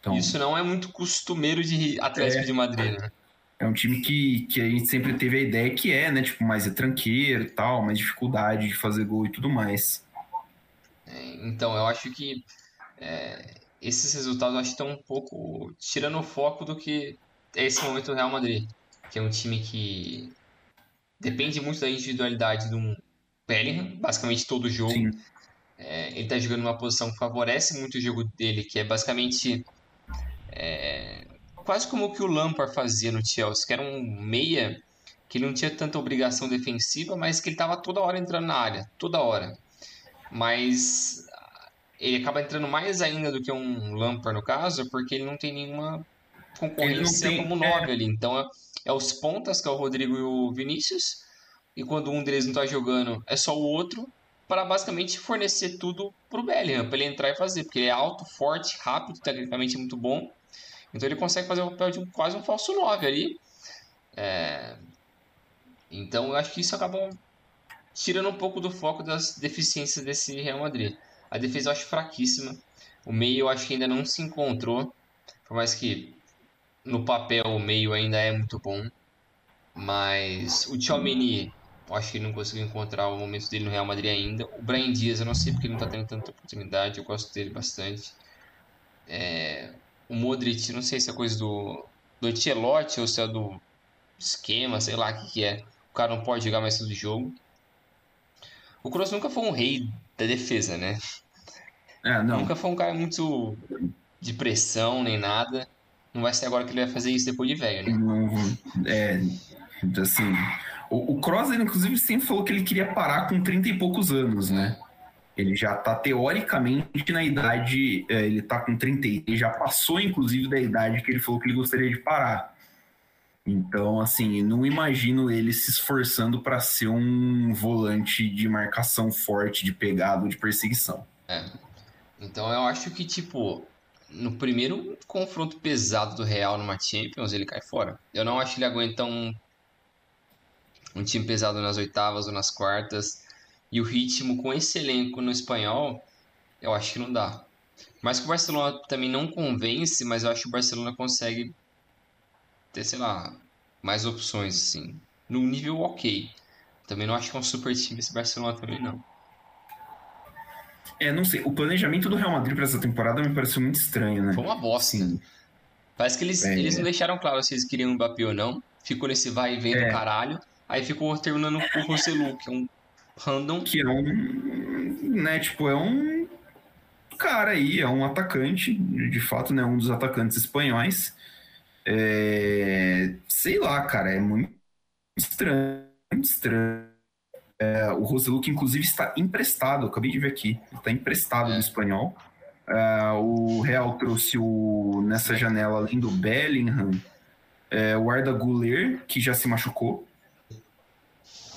Então, Isso não é muito costumeiro de Atlético é, de Madrid, né?
É um time que, que a gente sempre teve a ideia que é, né? Tipo, mais tranqueiro e tal, mais dificuldade de fazer gol e tudo mais.
É, então, eu acho que é, esses resultados eu acho que estão um pouco tirando o foco do que é esse momento do Real Madrid, que é um time que depende muito da individualidade de um Bellingham, basicamente todo o jogo. É, ele está jogando uma posição que favorece muito o jogo dele, que é basicamente é, quase como o que o Lampard fazia no Chelsea, que era um meia que ele não tinha tanta obrigação defensiva, mas que ele estava toda hora entrando na área, toda hora. Mas ele acaba entrando mais ainda do que um Lampard no caso, porque ele não tem nenhuma concorrência tem, como nove é... ali. Então é, é, os pontas, que é o Rodrigo e o Vinícius, e quando um deles não tá jogando, é só o outro, para basicamente fornecer tudo pro Bellingham, para ele entrar e fazer, porque ele é alto, forte, rápido, tecnicamente muito bom. Então ele consegue fazer o papel de um, quase um falso 9 ali. É... Então eu acho que isso acaba tirando um pouco do foco das deficiências desse Real Madrid. A defesa eu acho fraquíssima. O meio eu acho que ainda não se encontrou. Por mais que no papel o meio ainda é muito bom. Mas o Tchouameni, eu acho que ele não conseguiu encontrar o momento dele no Real Madrid ainda. O Brian Dias, eu não sei porque ele não está tendo tanta oportunidade. Eu gosto dele bastante. É... O Modric, não sei se é coisa do, do Ancelotti ou se é do esquema, sei lá o que, que é. O cara não pode jogar mais todo jogo. O Kroos nunca foi um rei da defesa, né?
É.
Nunca foi um cara muito de pressão nem nada. Não vai ser agora que ele vai fazer isso depois de velho, né?
Não, é, assim. O, o Kroos, ele, inclusive, sempre falou que ele queria parar com 30 e poucos anos, né? Ele já tá teoricamente na idade. É, ele tá com 30, ele já passou, inclusive, da idade que ele falou que ele gostaria de parar. Então, assim, não imagino ele se esforçando para ser um volante de marcação forte, de pegada, de perseguição.
É. Então eu acho que, tipo, no primeiro confronto pesado do Real numa Champions, ele cai fora. Eu não acho que ele aguenta um, um time pesado nas oitavas ou nas quartas. E o ritmo com esse elenco no espanhol, eu acho que não dá. Mas que o Barcelona também não convence, mas eu acho que o Barcelona consegue ter, sei lá, mais opções, assim. Num nível ok. Também não acho que é um super time esse Barcelona também, não.
É, não sei. O planejamento do Real Madrid para essa temporada me pareceu muito estranho, né?
Foi uma bosta. Sim. Parece que eles, é, eles não deixaram claro se eles queriam o Mbappé ou não. Ficou nesse vai e vem é. do caralho. Aí ficou terminando com o Roselu, que é um random.
Que é um. Né, tipo, é um cara aí, é um atacante, de fato, né? Um dos atacantes espanhóis. É, sei lá, cara, é muito estranho, muito estranho. É, o Roselu, que inclusive está emprestado, acabei de ver aqui, está emprestado no espanhol. É, o Real trouxe o, nessa janela, além do Bellingham, é, o Arda Guler, que já se machucou.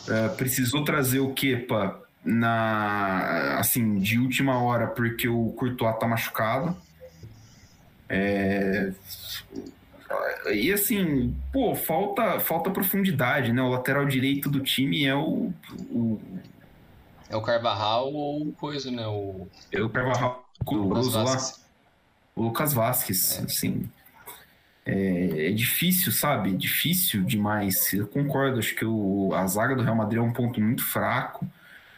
É, precisou trazer o Kepa na assim de última hora porque o Courtois tá machucado. É, e assim, pô, falta, falta profundidade, né? O lateral direito do time é o. o...
É o Carvajal ou coisa, né? O...
É o Carvajal, o, Lucas lá. O Lucas Vasquez, é. assim. É, é, difícil, sabe? Difícil demais. Eu concordo, acho que o, a zaga do Real Madrid é um ponto muito fraco.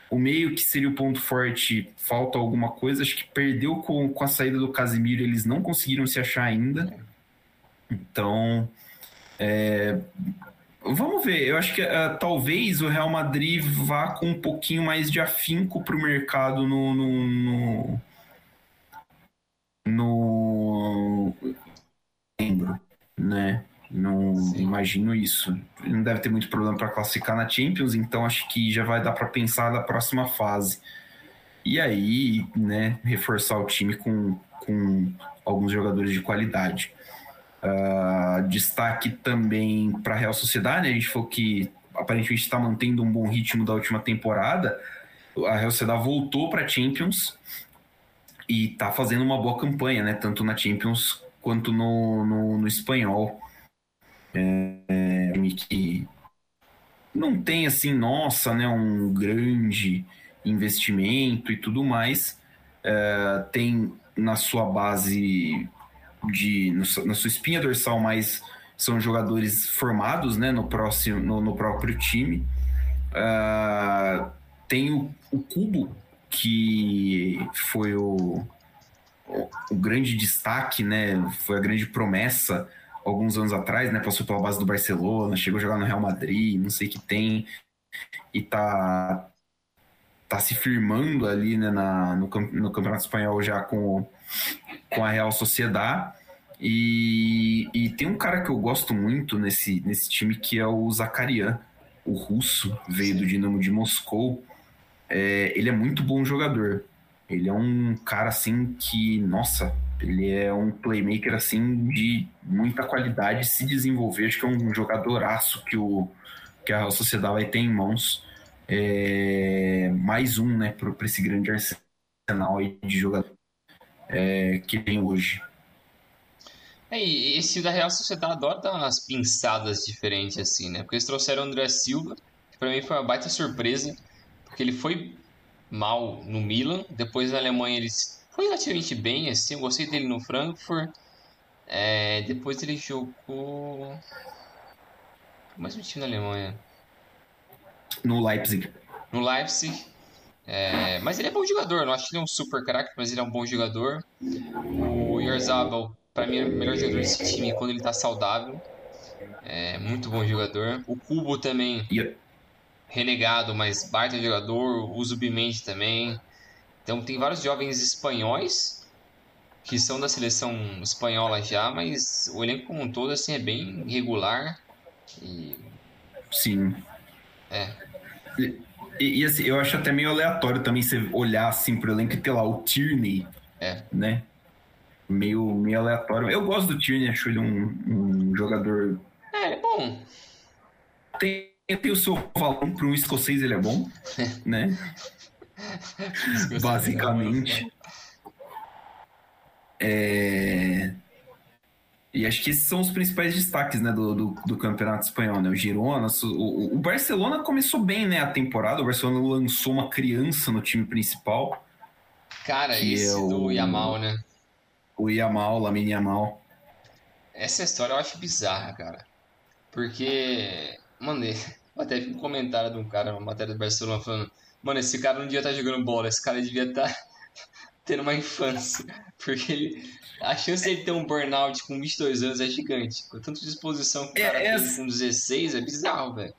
O meio, que seria o ponto forte, falta alguma coisa. Acho que perdeu com, com a saída do Casemiro, eles não conseguiram se achar ainda. Então, é, vamos ver. Eu acho que uh, talvez o Real Madrid vá com um pouquinho mais de afinco para o mercado no, no, no, no né? Não Sim. imagino isso. Não deve ter muito problema para classificar na Champions, então acho que já vai dar para pensar na próxima fase. E aí, né, reforçar o time com, com alguns jogadores de qualidade. Uh, destaque também para a Real Sociedade, né? a gente falou que aparentemente está mantendo um bom ritmo da última temporada. A Real Sociedade voltou para a Champions e está fazendo uma boa campanha, né? tanto na Champions quanto no, no, no espanhol. É, é, que não tem assim, nossa, né, um grande investimento e tudo mais. É, tem na sua base de na sua espinha dorsal mais são jogadores formados né, no, próximo, no, no próprio time. Uh, tem o, o, Cubo, que foi o, o, o, grande destaque, né, foi a grande promessa alguns anos atrás, né, passou pela base do Barcelona, chegou a jogar no Real Madrid, não sei o que tem, e tá, tá se firmando ali né, na, no, no Campeonato Espanhol já com, com a Real Sociedade. E, e tem um cara que eu gosto muito nesse, nesse time que é o Zakarian, o russo, veio do Dinamo de Moscou. É, ele é muito bom jogador. Ele é um cara assim que, nossa, Ele é um playmaker assim de muita qualidade, se desenvolver. Acho que é um jogadoraço que, o, que a Sociedade vai ter em mãos. É, mais um, né, para esse grande arsenal de jogador é, que tem hoje.
É, e esse da Real Sociedade adora dar umas pinçadas diferentes, assim, né? Porque eles trouxeram o André Silva, que pra mim foi uma baita surpresa, porque ele foi mal no Milan, depois na Alemanha ele foi relativamente bem, assim, eu gostei dele no Frankfurt. É, depois ele jogou. Mais um time na Alemanha.
No Leipzig.
No Leipzig. É, mas ele é bom jogador, não acho que ele é um super craque, mas ele é um bom jogador. O Yarzabal para mim, é o melhor jogador desse time quando ele tá saudável. É muito bom jogador. O Cubo também, renegado, mas baita jogador. O Zubimendi também. Então tem vários jovens espanhóis que são da seleção espanhola já, mas o elenco como um todo assim, é bem regular. E...
Sim.
É.
E, e, assim, eu acho até meio aleatório também você olhar assim pro elenco e ter lá o Tierney.
É.
Né? meio, meio aleatório. Eu gosto do Tierney, acho ele um, um jogador.
É, é bom.
Tem, tem o seu valor para um escocês, ele é bom, [LAUGHS] né? Basicamente. É... E acho que esses são os principais destaques né, do, do, do Campeonato Espanhol, né? O Girona, o, o, Barcelona começou bem né, a temporada, o Barcelona lançou uma criança no time principal.
Cara, esse é o... do Yamal, né?
o Yamal, Lamine Yamal.
Essa história eu acho bizarra, cara. Porque, mano, [LAUGHS] até vi um comentário de um cara, uma matéria do Barcelona, falando: Mano, esse cara não devia estar tá jogando bola, esse cara devia estar tá [LAUGHS] tendo uma infância. [LAUGHS] Porque ele, a chance dele ter um burnout com 22 anos é gigante. Com tanta disposição que o cara é, tem com 16 é bizarro, velho.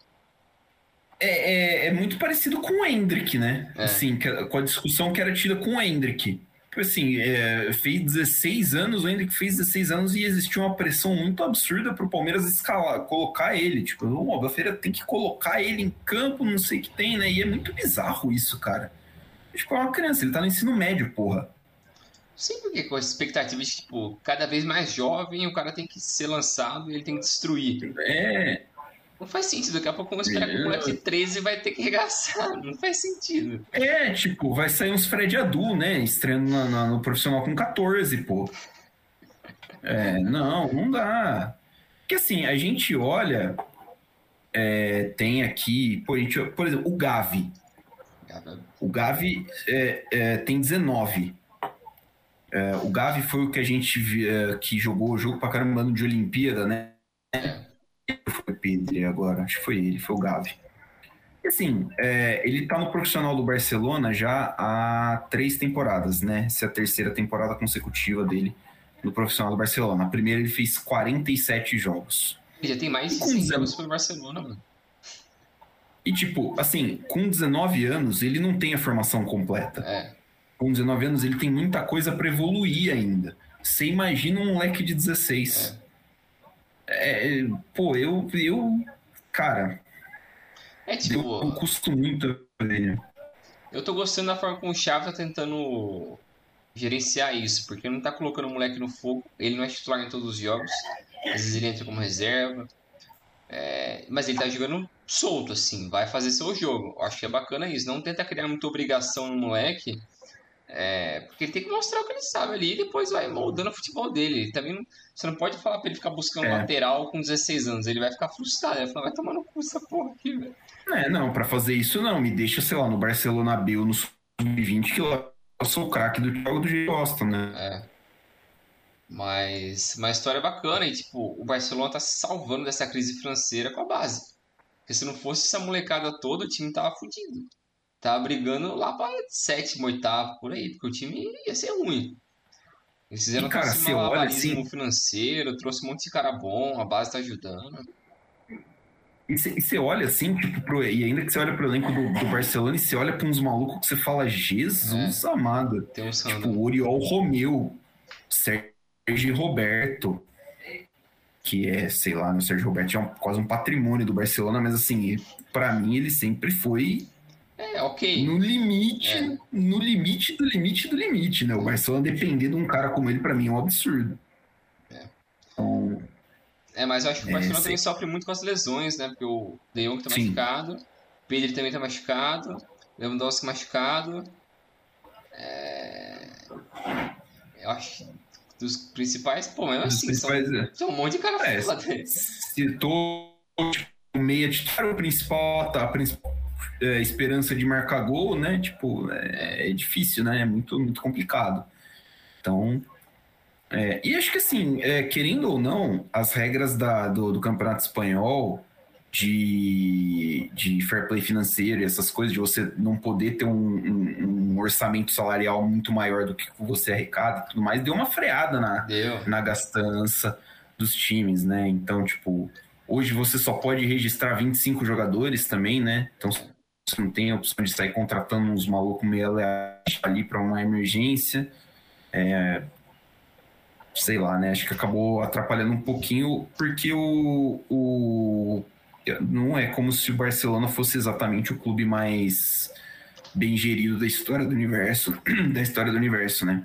É, é, é, muito parecido com o Hendrick, né? É. Assim, com a discussão que era tida com o Hendrick. Tipo assim, é, fez 16 anos, o Hendrick fez 16 anos e existia uma pressão muito absurda para o Palmeiras escalar, colocar ele. Tipo, o Albafeira tem que colocar ele em campo, não sei o que tem, né? E é muito bizarro isso, cara. Tipo, é uma criança, ele tá no ensino médio, porra.
Sim, porque com essa expectativa de, tipo, cada vez mais jovem, o cara tem que ser lançado e ele tem que destruir.
É.
Não faz sentido. Daqui a pouco vamos esperar que o moleque de 13 vai ter que regaçar. [LAUGHS] Não faz sentido.
É, tipo, vai sair uns Fred Adu, né? Estreando na, na, no profissional com 14, pô. É, não, não dá. Porque assim, a gente olha. É, tem aqui, por, gente, por exemplo, o Gavi. O Gavi é, é, tem 19. É, o Gavi foi o que a gente é, que jogou o jogo pra caramba de Olimpíada, né? Foi Pedri agora, acho que foi ele, foi o Gavi. E assim, é, ele tá no profissional do Barcelona já há três temporadas, né? Essa é a terceira temporada consecutiva dele no profissional do Barcelona. A primeira ele fez 47 jogos.
Ele já tem mais de 100 jogos pelo Barcelona, mano.
E tipo, assim, com 19 anos ele não tem a formação completa.
É.
Com 19 anos ele tem muita coisa para evoluir ainda. Você imagina um moleque de 16. É. É, pô, eu, eu. Cara.
É tipo.
Eu custo muito ver.
Eu tô gostando da forma como o Chave tá tentando gerenciar isso, porque não tá colocando o moleque no fogo. Ele não é titular em todos os jogos. Às vezes ele entra como reserva. É, mas ele tá jogando solto, assim, vai fazer seu jogo. Eu acho que é bacana isso. Não tenta criar muita obrigação no moleque é, porque ele tem que mostrar o que ele sabe ali e depois vai moldando o futebol dele. Ele também você não pode falar pra ele ficar buscando é. lateral com 16 anos. Ele vai ficar frustrado. Ele vai falar, vai tomar no cu essa porra aqui, velho.
É, não, pra fazer isso não. Me deixa, sei lá, no Barcelona B ou no Sub-20 que eu sou o craque do jogo do jeito gosta, né?
É. Mas uma história bacana e, tipo, o Barcelona tá se salvando dessa crise financeira com a base. Porque se não fosse essa molecada toda, o time tava fudido tava brigando lá pra sétimo, oitavo, por aí, porque o time ia ser ruim. Eles fizeram e, cara, um malabarismo assim... financeiro, trouxe um monte de cara bom, a base tá ajudando.
E você olha assim, tipo, pro, e ainda que você olha pro elenco do, do Barcelona e você olha pra uns malucos que você fala, Jesus é. amado.
Tem um
tipo, o Oriol Romeu, Sérgio Roberto, que é, sei lá, o Sérgio Roberto é um, quase um patrimônio do Barcelona, mas assim, para mim ele sempre foi
É, ok.
No limite, é. no limite do limite do limite, né? O Barcelona depender de um cara como ele, para mim, é um absurdo.
É. Então, é, mas eu acho que o Barcelona é, também sofre muito com as lesões, né? Porque o De Jong tá sim. machucado, o Pedro também tá machucado, Lewandowski machucado. É... Eu acho que dos principais, pô, mas assim, são, é. são um monte de cara é, foda.
Citou tipo, meia titular, o principal, tá, a principal é, esperança de marcar gol, né? Tipo, é, é, difícil, né? É muito, muito complicado. Então, é, e acho que assim, é, querendo ou não, as regras da, do, do Campeonato Espanhol de, de fair play financeiro e essas coisas, de você não poder ter um, um, um, orçamento salarial muito maior do que você arrecada e tudo mais, deu uma freada na, na gastança dos times, né? Então, tipo, hoje você só pode registrar 25 jogadores também, né? Então você não tem a opção de sair contratando uns malucos meio ali para uma emergência. É, sei lá, né? Acho que acabou atrapalhando um pouquinho, porque o, o não é como se o Barcelona fosse exatamente o clube mais bem gerido da história do universo, [CLEARS THROAT] da história do universo, né?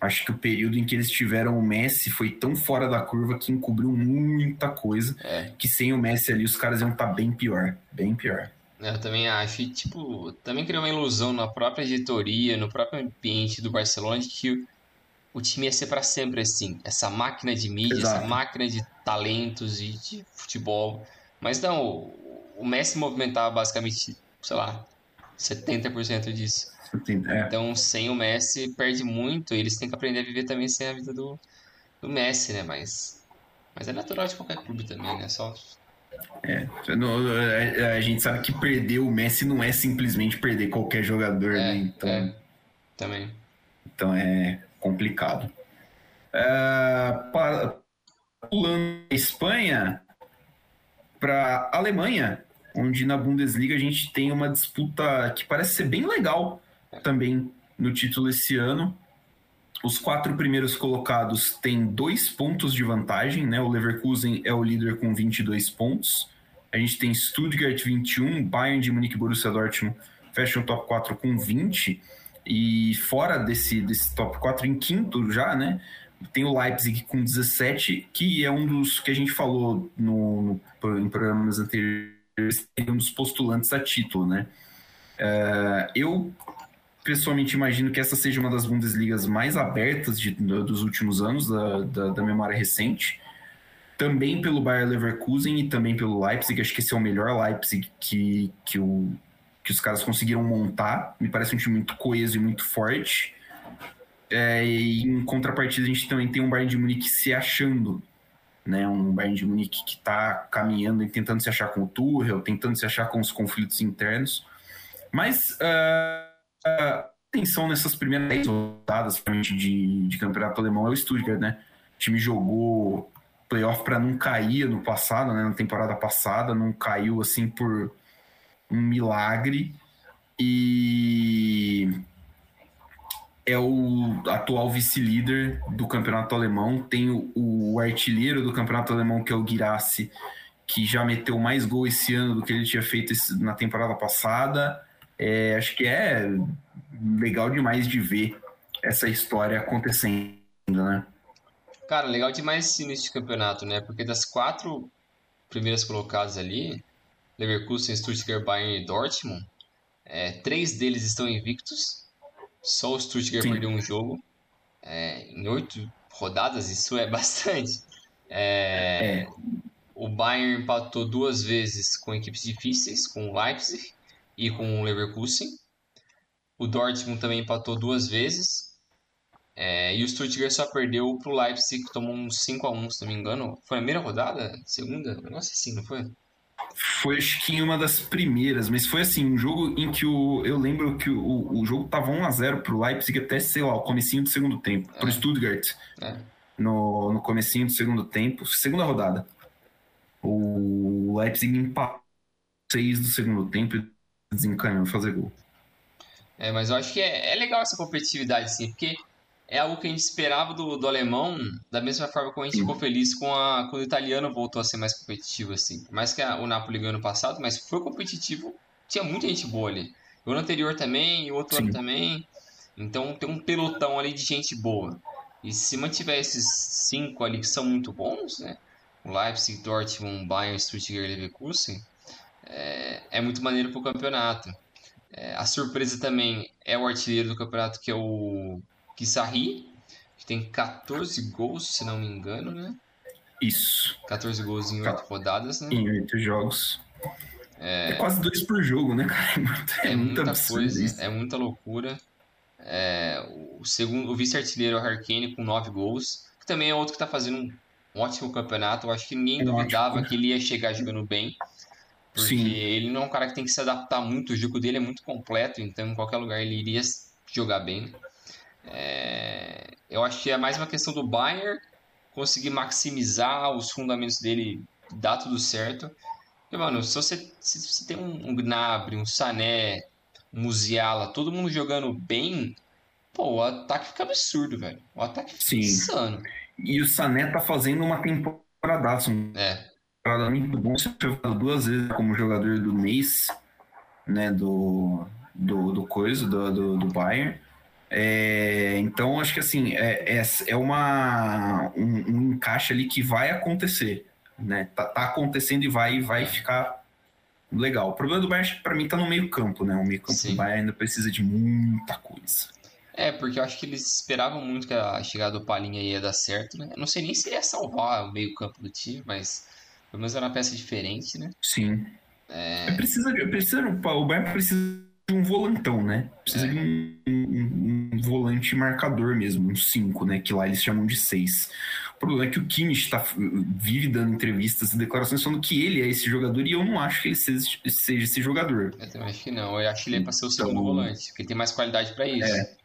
Acho que o período em que eles tiveram o Messi foi tão fora da curva que encobriu muita coisa, é. que sem o Messi ali os caras iam estar tá bem pior, bem pior.
Eu também acho, e, tipo, também criou uma ilusão na própria diretoria, no próprio ambiente do Barcelona de que o time ia ser para sempre assim, essa máquina de mídia, Exato. essa máquina de talentos e de futebol mas não, o Messi movimentava basicamente, sei lá, 70% disso. É. Então, sem o Messi, perde muito. E eles têm que aprender a viver também sem a vida do, do Messi, né? Mas, mas é natural de qualquer clube também, né? Só.
É, a, gente sabe que perder o Messi não é simplesmente perder qualquer jogador, é, né? Então, é,
também.
Então é complicado. Uh, pulando a Espanha, para a Alemanha, onde na Bundesliga a gente tem uma disputa que parece ser bem legal também no título esse ano. Os quatro primeiros colocados têm dois pontos de vantagem, né? O Leverkusen é o líder com 22 pontos. A gente tem Stuttgart 21, Bayern de Munique Borussia Dortmund fecham o top 4 com 20. E fora desse, desse top 4, em quinto já, né? Tem o Leipzig com 17, que é um dos que a gente falou no, no em programas anteriores, é um dos postulantes a título, né? Uh, eu pessoalmente imagino que essa seja uma das Bundesligas mais abertas de, dos últimos anos, da, da, da, memória recente. Também pelo Bayer Leverkusen e também pelo Leipzig. Acho que esse é o melhor Leipzig que, que, o, que os caras conseguiram montar. Me parece um time muito coeso e muito forte. É, e em contrapartida, a gente também tem um Bayern de Munique se achando, né? Um Bayern de Munique que está caminhando e tentando se achar com o Tuchel, tentando se achar com os conflitos internos. Mas uh, atenção nessas primeiras rodadas de, de campeonato alemão é o Stuttgart, né? O time jogou playoff para não cair no passado, né? Na temporada passada, não caiu assim por um milagre. E é o atual vice-líder do campeonato alemão. Tem o, o, artilheiro do campeonato alemão, que é o Guirassi, que já meteu mais gol esse ano do que ele tinha feito na temporada passada. É, acho que é legal demais de ver essa história acontecendo, né?
Cara, legal demais esse início de campeonato, né? Porque das quatro primeiras colocadas ali, Leverkusen, Stuttgart, Bayern e Dortmund, é, três deles estão invictos só o Stuttgart Sim. perdeu um jogo é, em oito rodadas, isso é [LAUGHS] bastante. É, é. O Bayern empatou duas vezes com equipes difíceis, com o Leipzig e com o Leverkusen. O Dortmund também empatou duas vezes. É, e o Stuttgart só perdeu pro Leipzig, que tomou um 5x1, se não me engano. Foi a primeira rodada? Segunda? Negócio assim, não foi?
Foi acho que em uma das primeiras, mas foi assim, um jogo em que o, eu lembro que o, o jogo tava 1x0 pro Leipzig até, sei lá, o comecinho do segundo tempo, é. pro Stuttgart. É. No, no comecinho do segundo tempo, segunda rodada. O Leipzig empatou 6 do segundo tempo e desencanou fazer gol.
É, mas eu acho que é, é legal essa competitividade, sim, porque é algo que a gente esperava do, do alemão, da mesma forma como a gente ficou feliz com a, quando o italiano voltou a ser mais competitivo, assim. Por mais que a, o Napoli ganhou no passado, mas foi competitivo, tinha muita gente boa ali. O ano anterior também, e o outro
Sim.
ano também. Então tem um pelotão ali de gente boa. E se mantiver esses cinco ali que são muito bons, né? O Leipzig, Dortmund, Bayern, Stuttgart e Leverkusen, é, é muito maneiro pro campeonato. É, a surpresa também é o artilheiro do campeonato, que é o Kisarri, que tem 14 gols, se não me engano, né?
Isso.
14 gols em 8 rodadas, né?
Em oito jogos. É... quase dois por jogo, né, cara?
É, é muita coisa, isso. é muita loucura. É, o segundo, o vice-artilheiro é o Harkane com 9 gols, que também é outro que está fazendo um ótimo campeonato. Eu acho que ninguém é duvidava ótimo. que ele ia chegar jogando bem. Porque Sim. ele não é um cara que tem que se adaptar muito, o jogo dele é muito completo, então em qualquer lugar ele iria jogar bem. É... Eu acho que é mais uma questão do Bayern conseguir maximizar os fundamentos dele, dar tudo certo. E, mano, se você, se você tem um, um Gnabry, um Sané, um Musiala, todo mundo jogando bem, pô, o ataque fica absurdo, velho. O ataque fica
Sim.
insano.
E o Sané tá fazendo uma temporada
É.
temporada muito bom. Você foi duas vezes como jogador do mês, né, do, do, do coisa, do, do, do Bayern. É, então, acho que assim, é, é, é uma, um, um, encaixe ali que vai acontecer. Né? Tá, tá acontecendo e vai, vai ficar legal. O problema do Bayern, para mim, tá no meio campo, né? O meio campo Sim. do Bayern ainda precisa de muita coisa.
É, porque eu acho que eles esperavam muito que a chegada do Palinha ia dar certo, né? Eu não sei nem se ia salvar o meio campo do time, mas pelo menos era uma peça diferente, né?
Sim. É... Precisa, precisa, o Bayern precisa de um volantão, né? Precisa é. de um, um, um, volante marcador mesmo, um 5, né? Que lá eles chamam de 6. O problema é que o Kimmich tá, vive dando entrevistas e declarações falando que ele é esse jogador e eu não acho que ele seja, seja esse jogador.
Eu também acho que não. Eu acho que ele é pra ser o segundo então, volante, porque ele tem mais qualidade para isso. É.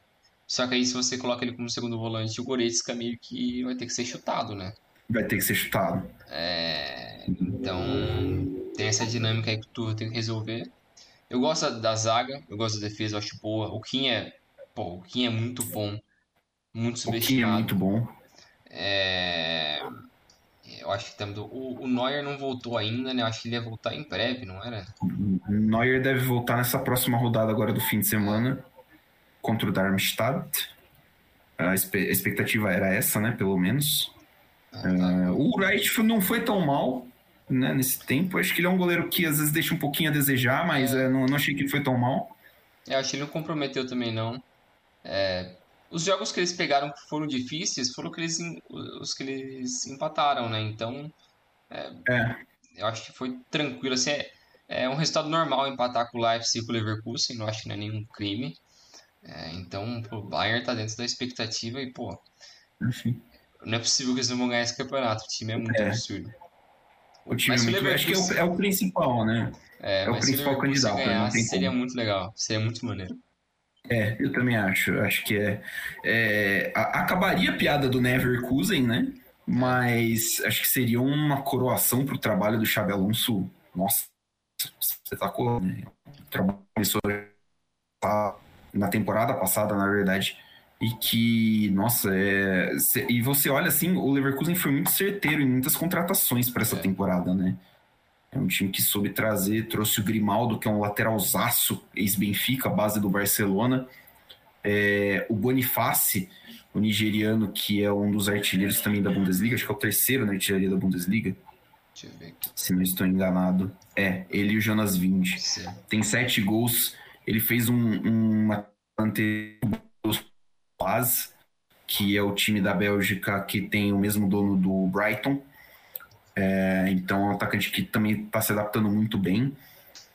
Só que aí se você coloca ele como segundo volante, o Goretzka meio que vai ter que ser chutado, né?
Vai ter que ser chutado.
É... Então, tem essa dinâmica aí que tu tem que resolver. Eu gosto da zaga, eu gosto da defesa, eu acho boa. O Kim é, pô, o Kim é muito bom, muito subestimado.
O Kim é muito bom.
É... Eu acho que o, o Neuer não voltou ainda, né? Eu acho que ele ia voltar em breve, não era?
O Neuer deve voltar nessa próxima rodada agora do fim de semana contra o Darmstadt. A expectativa era essa, né? Pelo menos. Ah, tá. uh, o Wright não foi tão mal, né, nesse tempo. Acho que ele é um goleiro que às vezes deixa um pouquinho a desejar, mas é. não, não achei que ele foi tão mal.
Eu acho que ele não comprometeu também, não. É, os jogos que eles pegaram que foram difíceis foram que eles, os que eles empataram, né? Então, é,
é.
eu acho que foi tranquilo. Assim, é, é, um resultado normal empatar com o Leipzig e com o Leverkusen, não acho que não é nenhum crime. É, então, o Bayern tá dentro da expectativa e, pô,
Enfim.
não é possível que eles não vão ganhar esse campeonato. O time é muito absurdo.
O time Mas, muito, acho que é o, é o, principal, né?
É,
é o principal
se
candidato.
Ganhar, seria como. muito legal, seria muito maneiro.
É, eu também acho. Acho que é. é a, acabaria a piada do Neverkusen, né? Mas acho que seria uma coroação pro trabalho do Xabi Alonso. Nossa, espetacular, né? O trabalho começou na temporada passada, na verdade e que, nossa, é... e você olha assim, o Leverkusen foi muito certeiro em muitas contratações para essa é. temporada, né? É um time que soube trazer, trouxe o Grimaldo, que é um lateralzaço, ex-Benfica, base do Barcelona. É... o Boniface, o nigeriano, que é um dos artilheiros também da Bundesliga, acho que é o terceiro na artilharia da Bundesliga. Se não estou enganado. É, ele e o Jonas Vind. Tem sete gols. Ele fez um, uma Paz, que é o time da Bélgica que tem o mesmo dono do Brighton. É, então é um atacante que também está se adaptando muito bem.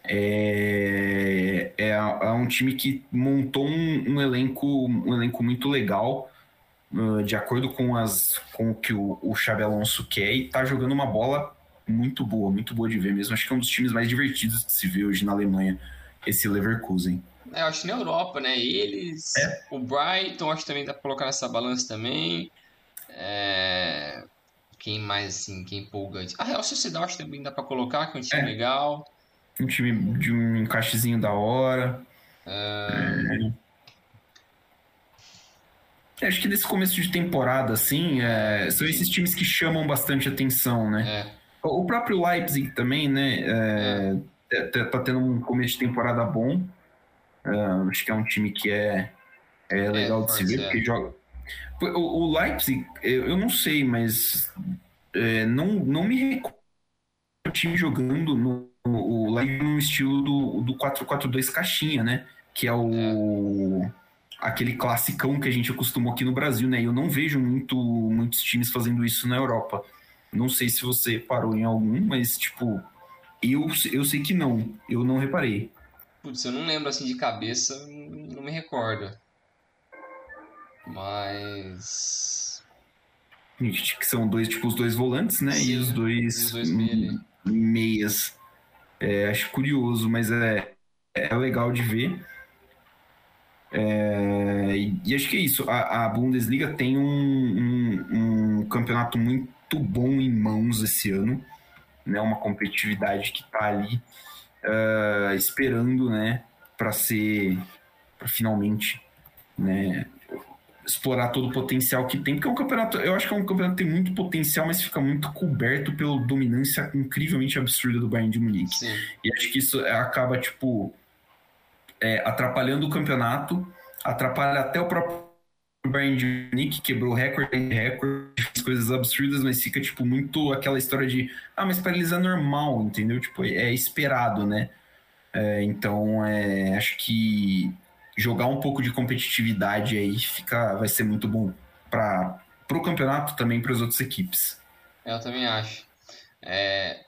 É, é, é, um time que montou um, um, elenco, um elenco muito legal, uh, de acordo com, as, com o que o, o Xabi Alonso quer, e está jogando uma bola muito boa, muito boa de ver mesmo. Acho que é um dos times mais divertidos que se vê hoje na Alemanha, esse Leverkusen.
É, eu acho que na Europa, né? Eles, é. o Brighton, acho que também dá pra colocar nessa balança também. É... Quem mais, assim, quem empolgante? A Real Sociedade acho que também dá pra colocar, que é um time é. legal.
Um time de um encaixezinho da hora.
É...
é. Acho que nesse começo de temporada, assim, é... são esses times que chamam bastante atenção, né?
É.
O próprio Leipzig também, né? É, tá tendo um começo de temporada bom. Uh, acho que é um time que é, é legal é, de se ver, é. porque joga. O, o Leipzig, eu, eu, não sei, mas é, não, não me recordo o time jogando no, o Leipzig no estilo do, do 4-4-2 caixinha, né? Que é o. É. Aquele classicão que a gente acostumou aqui no Brasil, né? Eu não vejo muito, muitos times fazendo isso na Europa. Não sei se você parou em algum, mas, tipo, eu, eu sei que não. Eu não reparei.
Putz, eu não lembro assim de cabeça, não me recordo. Mas.
Que são dois, tipo, os dois volantes, né? Sim, e os dois, os dois meias. É, acho curioso, mas é, é legal de ver. É, e acho que é isso. A, a Bundesliga tem um, um, um, campeonato muito bom em mãos esse ano. Né? Uma competitividade que está ali uh, esperando, né, para ser, para finalmente, né, explorar todo o potencial que tem, porque é um campeonato, eu acho que é um campeonato que tem muito potencial, mas fica muito coberto pela dominância incrivelmente absurda do Bayern de Munique. Sim. E acho que isso acaba, tipo, é, atrapalhando o campeonato, atrapalha até o próprio De Munique, quebrou recorde recorde, coisas absurdas, mas fica, tipo, muito aquela história de, ah, mas para eles é normal, entendeu? Tipo, é esperado, né? É, então, é, acho que jogar um pouco de competitividade aí fica, vai ser muito bom para o campeonato também para as outras equipes.
Eu também acho. É,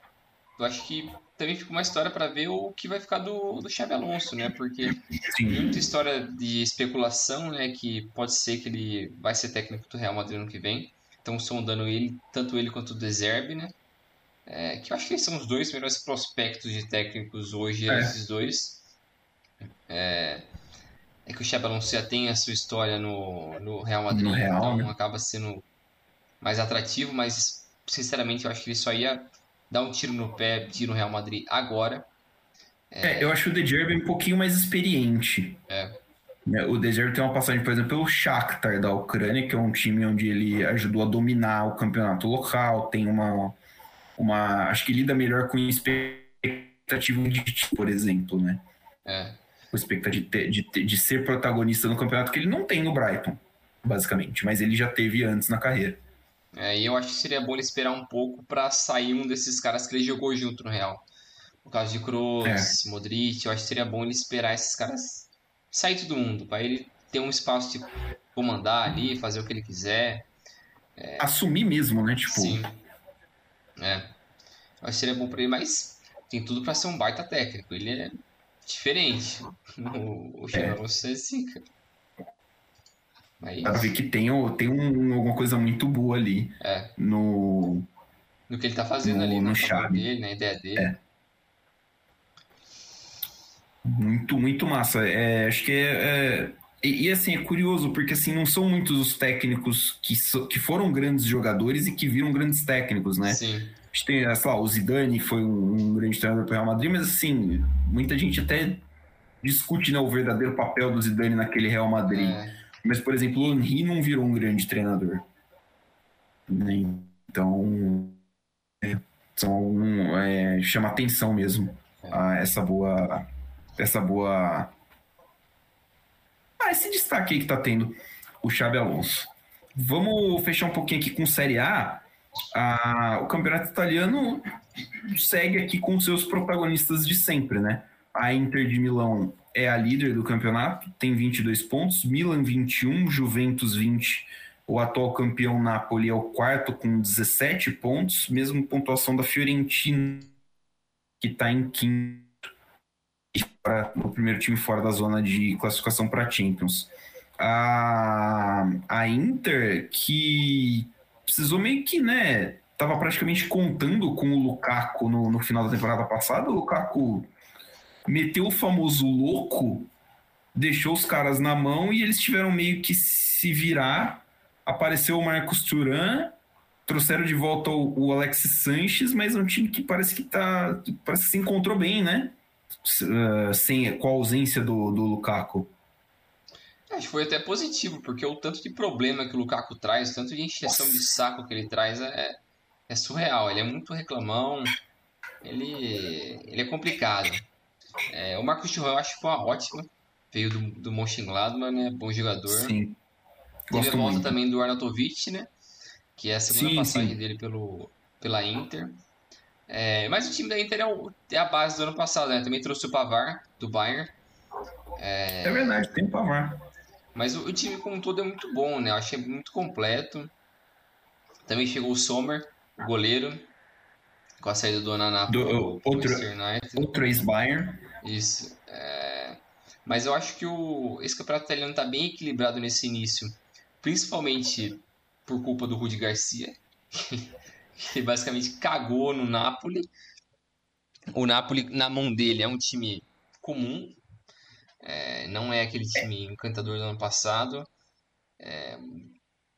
eu acho que também fica uma história para ver o que vai ficar do, do Xabi Alonso, né? Porque Sim. muita história de especulação, né? Que pode ser que ele vai ser técnico do Real Madrid no que vem. Estão sondando ele, tanto ele quanto o Deserbe, né? É, que eu acho que são os dois melhores prospectos de técnicos hoje, é. esses dois. É, é que o Xabi Alonso já tem a sua história no, no Real Madrid, no Real, então né? acaba sendo mais atrativo, mas sinceramente eu acho que ele só ia dar um tiro no pé ir no Real Madrid agora.
É, é eu acho o De Gerbe um pouquinho mais experiente.
É.
Né, o De Gerbe tem uma passagem, por exemplo, pelo Shakhtar da Ucrânia, que é um time onde ele ajudou a dominar o campeonato local, tem uma, uma acho que lida melhor com expectativa de por exemplo, né?
É
com expectativa de, de, de, ser protagonista no campeonato que ele não tem no Brighton, basicamente, mas ele já teve antes na carreira.
É, e eu acho que seria bom ele esperar um pouco para sair um desses caras que ele jogou junto no Real. No caso de Kroos, é. Modric, eu acho que seria bom ele esperar esses caras sair todo mundo, para ele ter um espaço de comandar ali, fazer o que ele quiser.
É... Assumir mesmo, né? Tipo...
Sim. É. Eu acho que seria bom para ele, mas tem tudo para ser um baita técnico. Ele é diferente. [LAUGHS] O, o é zica.
Mas... Pra ver que tem, tem um, alguma coisa muito boa ali
é.
no.
No que ele tá fazendo
no,
ali,
no chave
dele, na ideia dele. É.
Muito, muito massa. É, acho que é, é... E, e, assim, é curioso, porque assim, não são muitos os técnicos que, so, que foram grandes jogadores e que viram grandes técnicos, né?
Sim
gente tem, sei lá, o Zidane foi um, um grande treinador para o Real Madrid, mas assim, muita gente até discute né, o verdadeiro papel do Zidane naquele Real Madrid. É. Mas, por exemplo, o Henry não virou um grande treinador. Né? Então, é, são, é, chama atenção mesmo a essa boa. Essa boa. Ah, esse destaque aí que tá tendo o Xabi Alonso. Vamos fechar um pouquinho aqui com Série A a, o campeonato italiano segue aqui com seus protagonistas de sempre, né? A Inter de Milão é a líder do campeonato, tem 22 pontos, Milan 21, Juventus 20. O atual campeão Napoli é o quarto com 17 pontos, mesmo pontuação da Fiorentina, que está em quinto, o primeiro time fora da zona de classificação para Champions. A, a Inter, que precisou meio que, né? Tava praticamente contando com o Lukaku no, no final da temporada passada. O Lukaku meteu o famoso louco, deixou os caras na mão e eles tiveram meio que se virar. Apareceu o Marcos Turan, trouxeram de volta o, o Alexis Sanches, mas é um time que parece que tá. Parece que se encontrou bem, né? Uh, sem, com a ausência do, do Lukaku.
Acho que foi até positivo, porque o tanto de problema que o Lukaku traz, o tanto de encheção de saco que ele traz é, é surreal. Ele é muito reclamão, ele, ele é complicado. É, o Marcos Thuram eu acho que foi uma ótima. Veio do, do Mönchengladbach, né? Bom jogador.
Sim.
Teve a volta também do Arnautovic, né? Que é a segunda
Sim,
passagem
sim.
dele pelo, pela Inter. É, mas o time da Inter é, o- é a base do ano passado, né? Também trouxe o Pavar, do Bayern.
É verdade, tem o Pavar.
Mas o, o time como um todo é muito bom, né? Eu achei muito completo. Também chegou o Sommer, o goleiro, com a saída do Onaná
Do-
pro,
outro-. Outro ex-Bayern.
Isso. é, Mas eu acho que o... esse campeonato italiano está bem equilibrado nesse início, principalmente por culpa do Rudi Garcia, [LAUGHS] que basicamente cagou no Napoli. O Napoli, na mão dele, é um time comum, é, não é aquele time encantador do ano passado. É,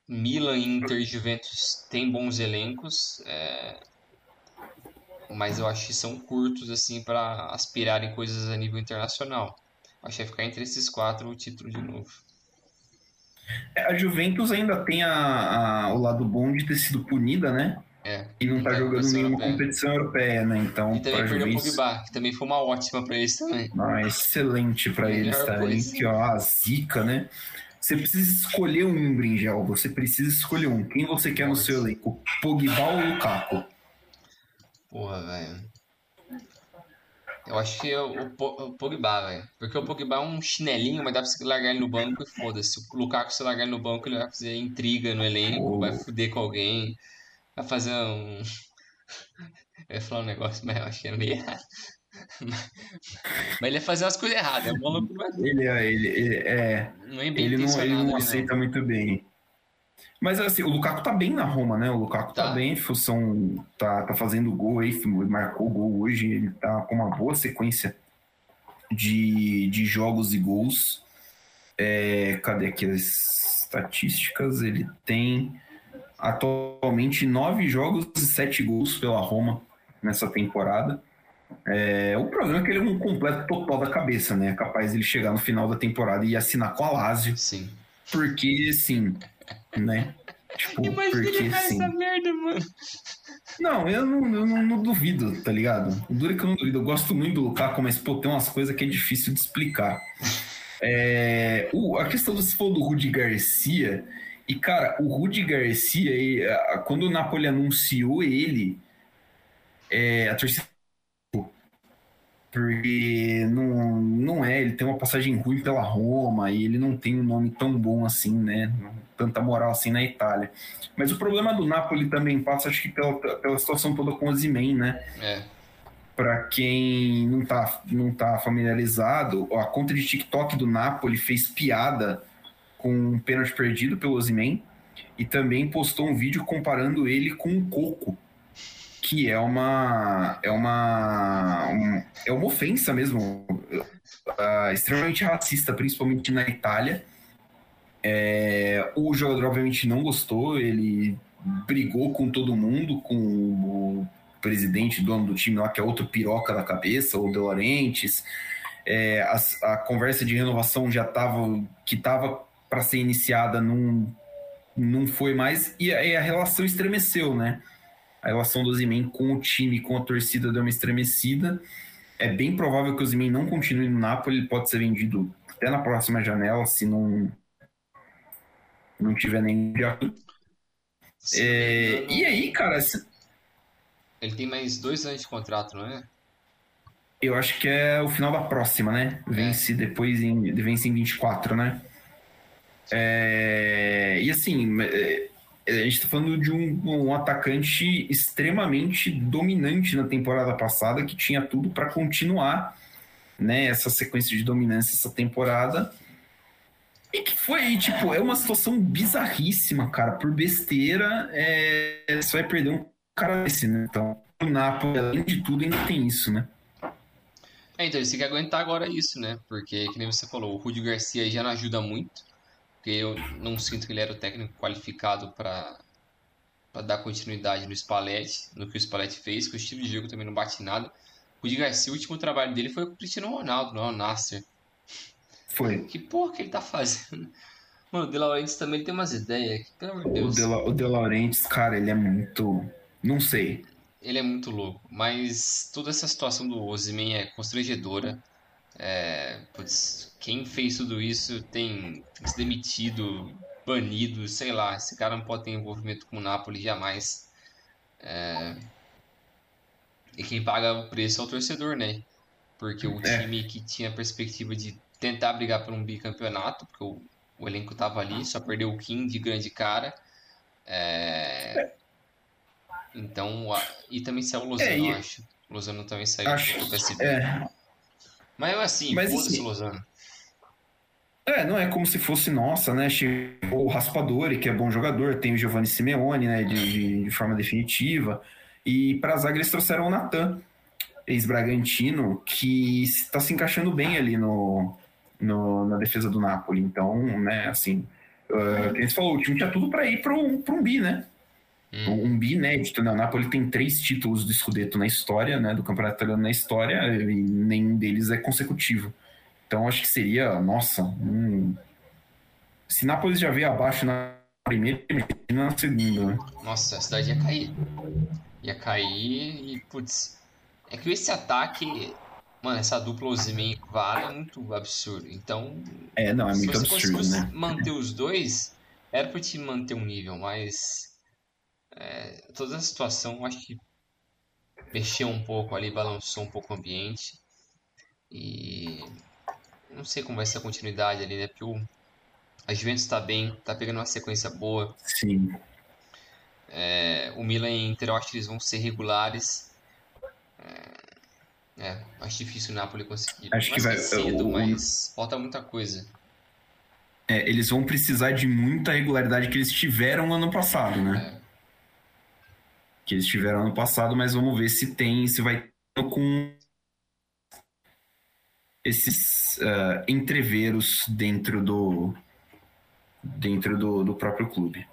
Milan, Inter e Juventus têm bons elencos, é, mas eu acho que são curtos assim para aspirarem coisas a nível internacional. Acho que vai ficar entre esses quatro o título de novo.
É, A Juventus ainda tem a, a- o lado bom de ter sido punida, né?
É.
E não tá
em
jogando nenhuma
europeia.
competição europeia, né? Então,
E também perdeu o
Juventus,
Pogba, que também foi uma ótima para eles também.
ah, excelente
Melhor
eles, tá? Que, ó, a zica, né? Você precisa escolher um, Bringel. Você precisa escolher um. Quem você quer no
Nossa.
seu elenco? Pogba ou Lukaku?
Porra, velho. Eu acho que é o, o Po- o Pogba, velho. Porque o Pogba é um chinelinho, mas dá pra você largar ele no banco e foda-se. O Lukaku, se largar ele no banco, ele vai fazer intriga no elenco,
Oh.
vai fuder com alguém, vai fazer um. [LAUGHS] Eu ia falar um negócio, mas eu acho que é meio errado. [LAUGHS] Mas ele ia fazer as coisas erradas. O maluco não é,
Ele, é- ele, ele, é,
não é bem
ele, não, ele não
ali,
aceita muito bem. Mas assim, o Lukaku tá bem na Roma, né? O Lukaku tá,
Tá.
bem, são, tá, tá fazendo gol aí, marcou gol hoje, ele tá com uma boa sequência de, de jogos e gols. É, cadê aqui as estatísticas? Ele tem atualmente nove jogos e sete gols pela Roma nessa temporada. É, o problema é que ele é um completo total da cabeça, né? É capaz de ele chegar no final da temporada e assinar com a Lazio,
Sim.
porque sim, né? Tipo, porque sim.
merda, mano.
Não, eu não, eu não, não duvido, tá ligado? O duro é que eu não duvido. Eu gosto muito do Lukaku, mas pô, tem umas coisas que é difícil de explicar. É, o- a questão do, falou do Rudi Garcia, e cara, o Rudi Garcia, a- quando o Napoli anunciou ele, é, a torcida. Porque não, não é, ele tem uma passagem ruim pela Roma e ele não tem um nome tão bom assim, né? Tanta moral assim na Itália. Mas o problema do Napoli também passa, acho que pela, pela situação toda com o Zimen, né?
É.
Para quem não tá, não tá familiarizado, a conta de TikTok do Napoli fez piada com um pênalti perdido pelo Osimhen e também postou um vídeo comparando ele com o Coco, que é uma é uma um- é uma ofensa mesmo, ah, extremamente racista, principalmente na Itália. É, o jogador obviamente não gostou, ele brigou com todo mundo, com o presidente, dono do time lá, que é outro piroca da cabeça, o De Laurentiis. É, as- a, conversa de renovação já estava, que estava para ser iniciada, não, não foi mais, e aí a relação estremeceu, né? A relação do Zimen com o time, com a torcida deu uma estremecida. É bem provável que o Zimen não continue no Napoli, ele pode ser vendido até na próxima janela, se não não tiver nenhum de É, e aí, cara, se-
Ele tem mais dois anos de contrato, não é?
Eu acho que é o final da próxima, né? Vence depois em. Vence em 24, né? É, e assim, é, a gente tá falando de um, um atacante extremamente dominante na temporada passada, que tinha tudo para continuar né, essa sequência de dominância essa temporada. E que foi, tipo, é uma situação bizarríssima, cara. Por besteira, é, você vai perder um cara desse, né? Então, o Napoli, além de tudo, ainda tem isso, né?
É, então, eles têm que aguentar agora isso, né? Porque, que nem você falou, o Rudi Garcia já não ajuda muito. Porque eu não sinto que ele era o técnico qualificado para dar continuidade no Spalletti, no que o Spalletti fez, que o estilo de jogo também não bate nada. O Rudi Garcia, o último trabalho dele foi com o Cristiano Ronaldo, não é o Nasser.
Foi.
Que porra que ele tá fazendo? Mano, o De Laurentiis também tem umas ideias que, pelo amor de
O
Deus,
De, La, o De Laurentiis, cara, ele é muito. Não sei.
ele é muito louco. Mas toda essa situação do Osimhen é constrangedora. É, putz, quem fez tudo isso tem, tem que ser demitido, banido, sei lá. Esse cara não pode ter envolvimento com o Napoli jamais. É, e quem paga o preço é o torcedor, né? Porque o é. time que tinha a perspectiva de tentar brigar por um bicampeonato, porque o, o elenco tava ali, só perdeu o Kim de grande cara. É... Então, e também saiu o Lozano, é, e... acho. O Lozano também saiu
acho, do PSV. É.
Mas eu assim, Mas, foda-se assim, Lozano.
É, não é como se fosse, nossa, né? Chegou o Raspadori, que é bom jogador, tem o Giovanni Simeone, né? De, de, de forma definitiva. E para zaga eles trouxeram o Natan, ex-Bragantino, que está se encaixando bem ali no, no, na defesa do Napoli. Então, né, assim, uh, quem falou, o time tinha tudo para ir para um, um bi, né? Hum. Um bi inédito, né? O Napoli tem três títulos do Scudetto na história, né? Do Campeonato Italiano na história, e nenhum deles é consecutivo. Então, acho que seria, nossa, um... se Napoli já veio abaixo na primeira, imagina na segunda, né?
Nossa, a cidade ia cair. Ia cair e, putz, é que esse ataque Mano, essa dupla e Vara é muito absurdo. Então.
É, não, é muito absurdo, né?
manter os dois, era pro time manter um nível, mas. É, toda a situação, acho que mexeu um pouco ali, balançou um pouco o ambiente. E. Não sei como vai ser a continuidade ali, né? Porque o, a Juventus tá bem, tá pegando uma sequência boa.
Sim.
É, o Milan e Inter, eu acho que eles vão ser regulares. É, é, acho difícil o Napoli conseguir.
Acho que vai
cedo, o... mas falta muita coisa.
É, eles vão precisar de muita regularidade que eles tiveram ano passado, né? É. Que eles tiveram ano passado, mas vamos ver se tem, se vai com esses uh, entreveros dentro do dentro do, do próprio clube.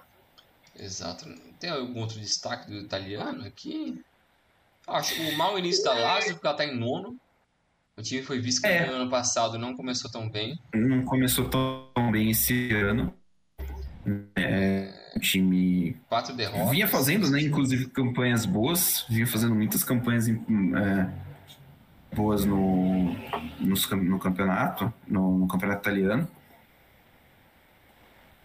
Exato. Tem algum outro destaque do italiano aqui? Acho o mau início da Lazio, porque ela tá em nono. O time foi vice-campeão é. ano passado, não começou tão bem.
Não começou tão bem esse ano. É, o time
quatro derrotas.
Vinha fazendo, né, inclusive campanhas boas, vinha fazendo muitas campanhas é, boas no, no, no campeonato, no, no, campeonato italiano.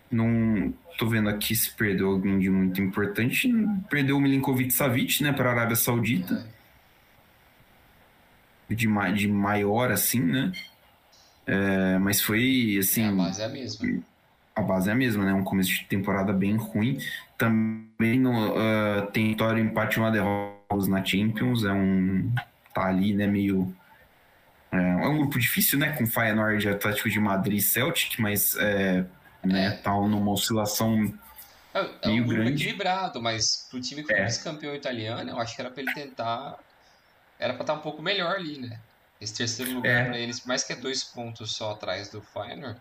Não tô vendo aqui se perdeu alguém de muito importante. Perdeu o Milinkovic Savic, né, para a Arábia Saudita. De, de maior, assim, né? É, mas foi, assim... É,
base é a mesma.
A base é a mesma, né? Um começo de temporada bem ruim. Também no, uh, tem vitória, empate uma derrota na Champions. É um... Tá ali, né, meio... É, é um grupo difícil, né? Com Feyenoord, Atlético de Madrid e Celtic, mas... É, né? É. Tá numa oscilação
é, é meio um grupo grande. equilibrado, mas pro time que foi é. vice-campeão italiano, eu acho que era para ele tentar. Era para estar tá um pouco melhor ali, né? Esse terceiro lugar é. para eles, mais que é dois pontos só atrás do Feyenoord.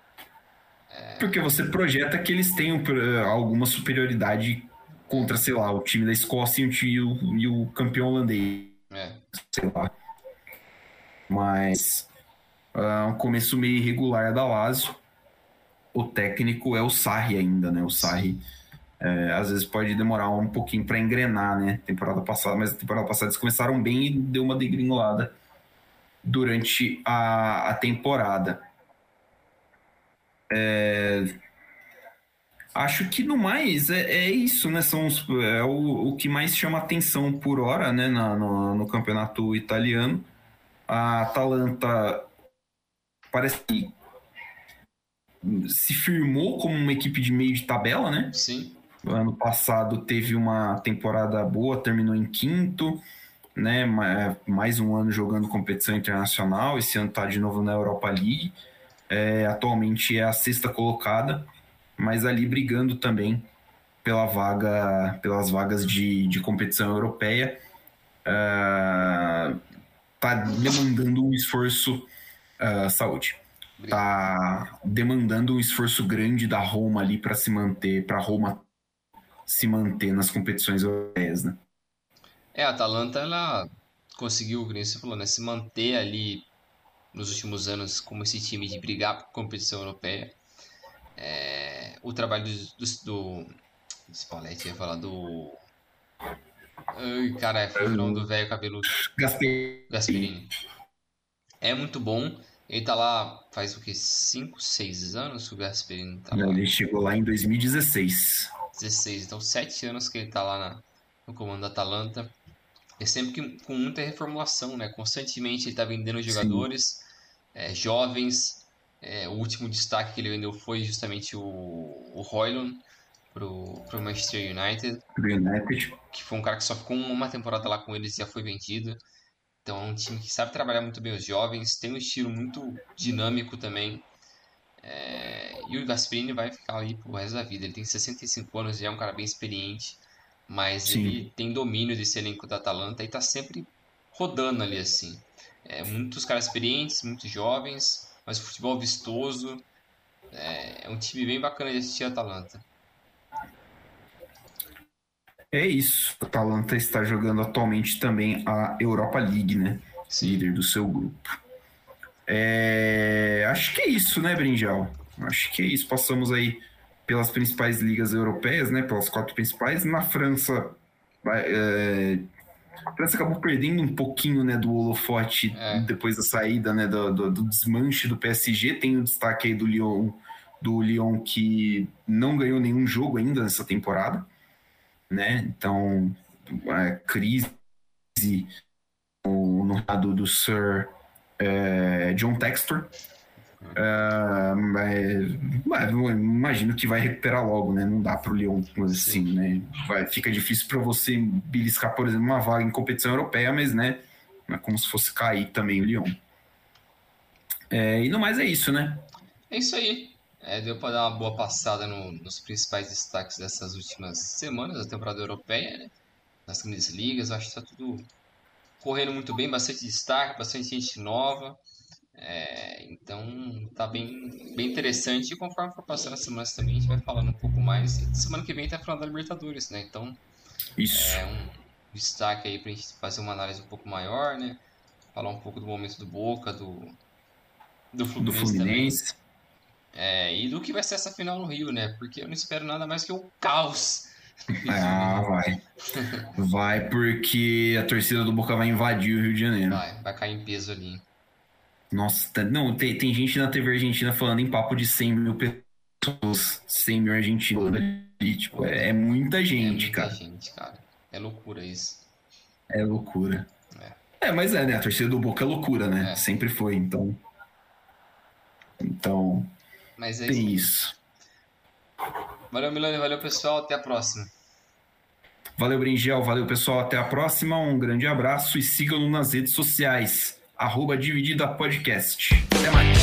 É... Porque você projeta que eles tenham alguma superioridade contra, sei lá, o time da Escócia e o, e o campeão holandês.
É.
Sei lá. Mas. Uh, um começo meio irregular da Lazio o técnico é o Sarri ainda, né? O Sarri é, às vezes pode demorar um pouquinho para engrenar, né? Temporada passada, mas a temporada passada eles começaram bem e deu uma degringolada durante a, a temporada. É, acho que no mais é, é isso, né? São os, é o, o que mais chama atenção por hora, né? Na, no, no campeonato italiano. A Atalanta parece que se firmou como uma equipe de meio de tabela, né?
Sim.
Ano passado teve uma temporada boa, terminou em quinto, né? Mais um ano jogando competição internacional. Esse ano está de novo na Europa League. É, atualmente é a sexta colocada, mas ali brigando também pela vaga, pelas vagas de, de competição europeia. Está uh, demandando um esforço uh, saúde tá demandando um esforço grande da Roma ali para se manter, para Roma se manter nas competições europeias, né?
É, a Atalanta ela conseguiu, como você falou, né, se manter ali nos últimos anos como esse time de brigar por competição europeia. É, o trabalho do, do, do, Spalletti, ia falar do Ai, cara, foi o nome do velho cabeludo.
Gasperini.
Gasperini. É muito bom Ele tá lá faz o que? 5, 6 anos o Gasperini tá
Não, Ele chegou lá em 2016.
16, então 7 anos que ele tá lá na, no comando da Atalanta. É sempre que, com muita reformulação, né? Constantemente ele tá vendendo jogadores é, jovens. É, o último destaque que ele vendeu foi justamente o, o Roylon pro, pro Manchester United.
United.
Que foi um cara que só ficou uma temporada lá com eles e já foi vendido. Então é um time que sabe trabalhar muito bem os jovens, tem um estilo muito dinâmico também. É... E o Gasperini vai ficar ali pro resto da vida. Ele tem 65 anos, já é um cara bem experiente, mas Sim. ele tem domínio desse elenco da Atalanta e tá sempre rodando ali assim. É, muitos caras experientes, muitos jovens, mas futebol vistoso. É, é um time bem bacana de assistir a Atalanta.
É isso. A Atalanta está jogando atualmente também a Europa League, né? Sim. Líder do seu grupo. É... Acho que é isso, né, Brinjal? Acho que é isso. Passamos aí pelas principais ligas europeias, né? Pelas quatro principais. Na França, é... a França acabou perdendo um pouquinho, né, do holofote é. depois da saída, né, do, do, do, desmanche do PSG. Tem o destaque aí do Lyon, do Lyon que não ganhou nenhum jogo ainda nessa temporada né? Então, a crise no, lado do Sir é, John Textor. Uh, mas, mas, imagino que vai recuperar logo, né? Não dá para o Leão assim, né? Vai, fica difícil para você beliscar, por exemplo, uma vaga em competição europeia, mas né? É como se fosse cair também o Leão. É, e no mais é isso, né?
É isso aí. É, deu para dar uma boa passada no, nos principais destaques dessas últimas semanas da temporada europeia, né? nas grandes ligas. Acho que está tudo correndo muito bem, bastante destaque, bastante gente nova. É, então tá bem, bem interessante. E conforme for passando as semanas também, a gente vai falando um pouco mais. Semana que vem tá falando da Libertadores, né? Então
Isso.
é um destaque aí pra gente fazer uma análise um pouco maior, né? Falar um pouco do momento do Boca, do, do Fluminense, do Fluminense. É, e do que vai ser essa final no Rio, né? Porque eu não espero nada mais que o caos.
Ah, vai. Vai porque a torcida do Boca vai invadir o Rio de Janeiro.
Vai, vai cair em peso ali.
Nossa, tá, não, tem, tem gente na TV argentina falando em papo de 100 mil pessoas, 100 mil argentinos ali, tipo, é, é muita gente, é muita cara.
gente, cara. É loucura isso.
É loucura. É. é, mas é, né? A torcida do Boca é loucura, né? É. Sempre foi, então. Então,
Mas é
tem isso.
Valeu, Milani. Valeu, pessoal. Até a próxima.
Valeu, Bringel. Valeu, pessoal. Até a próxima. Um grande abraço e sigam-nos nas redes sociais. Arroba Dividida Podcast. Até mais.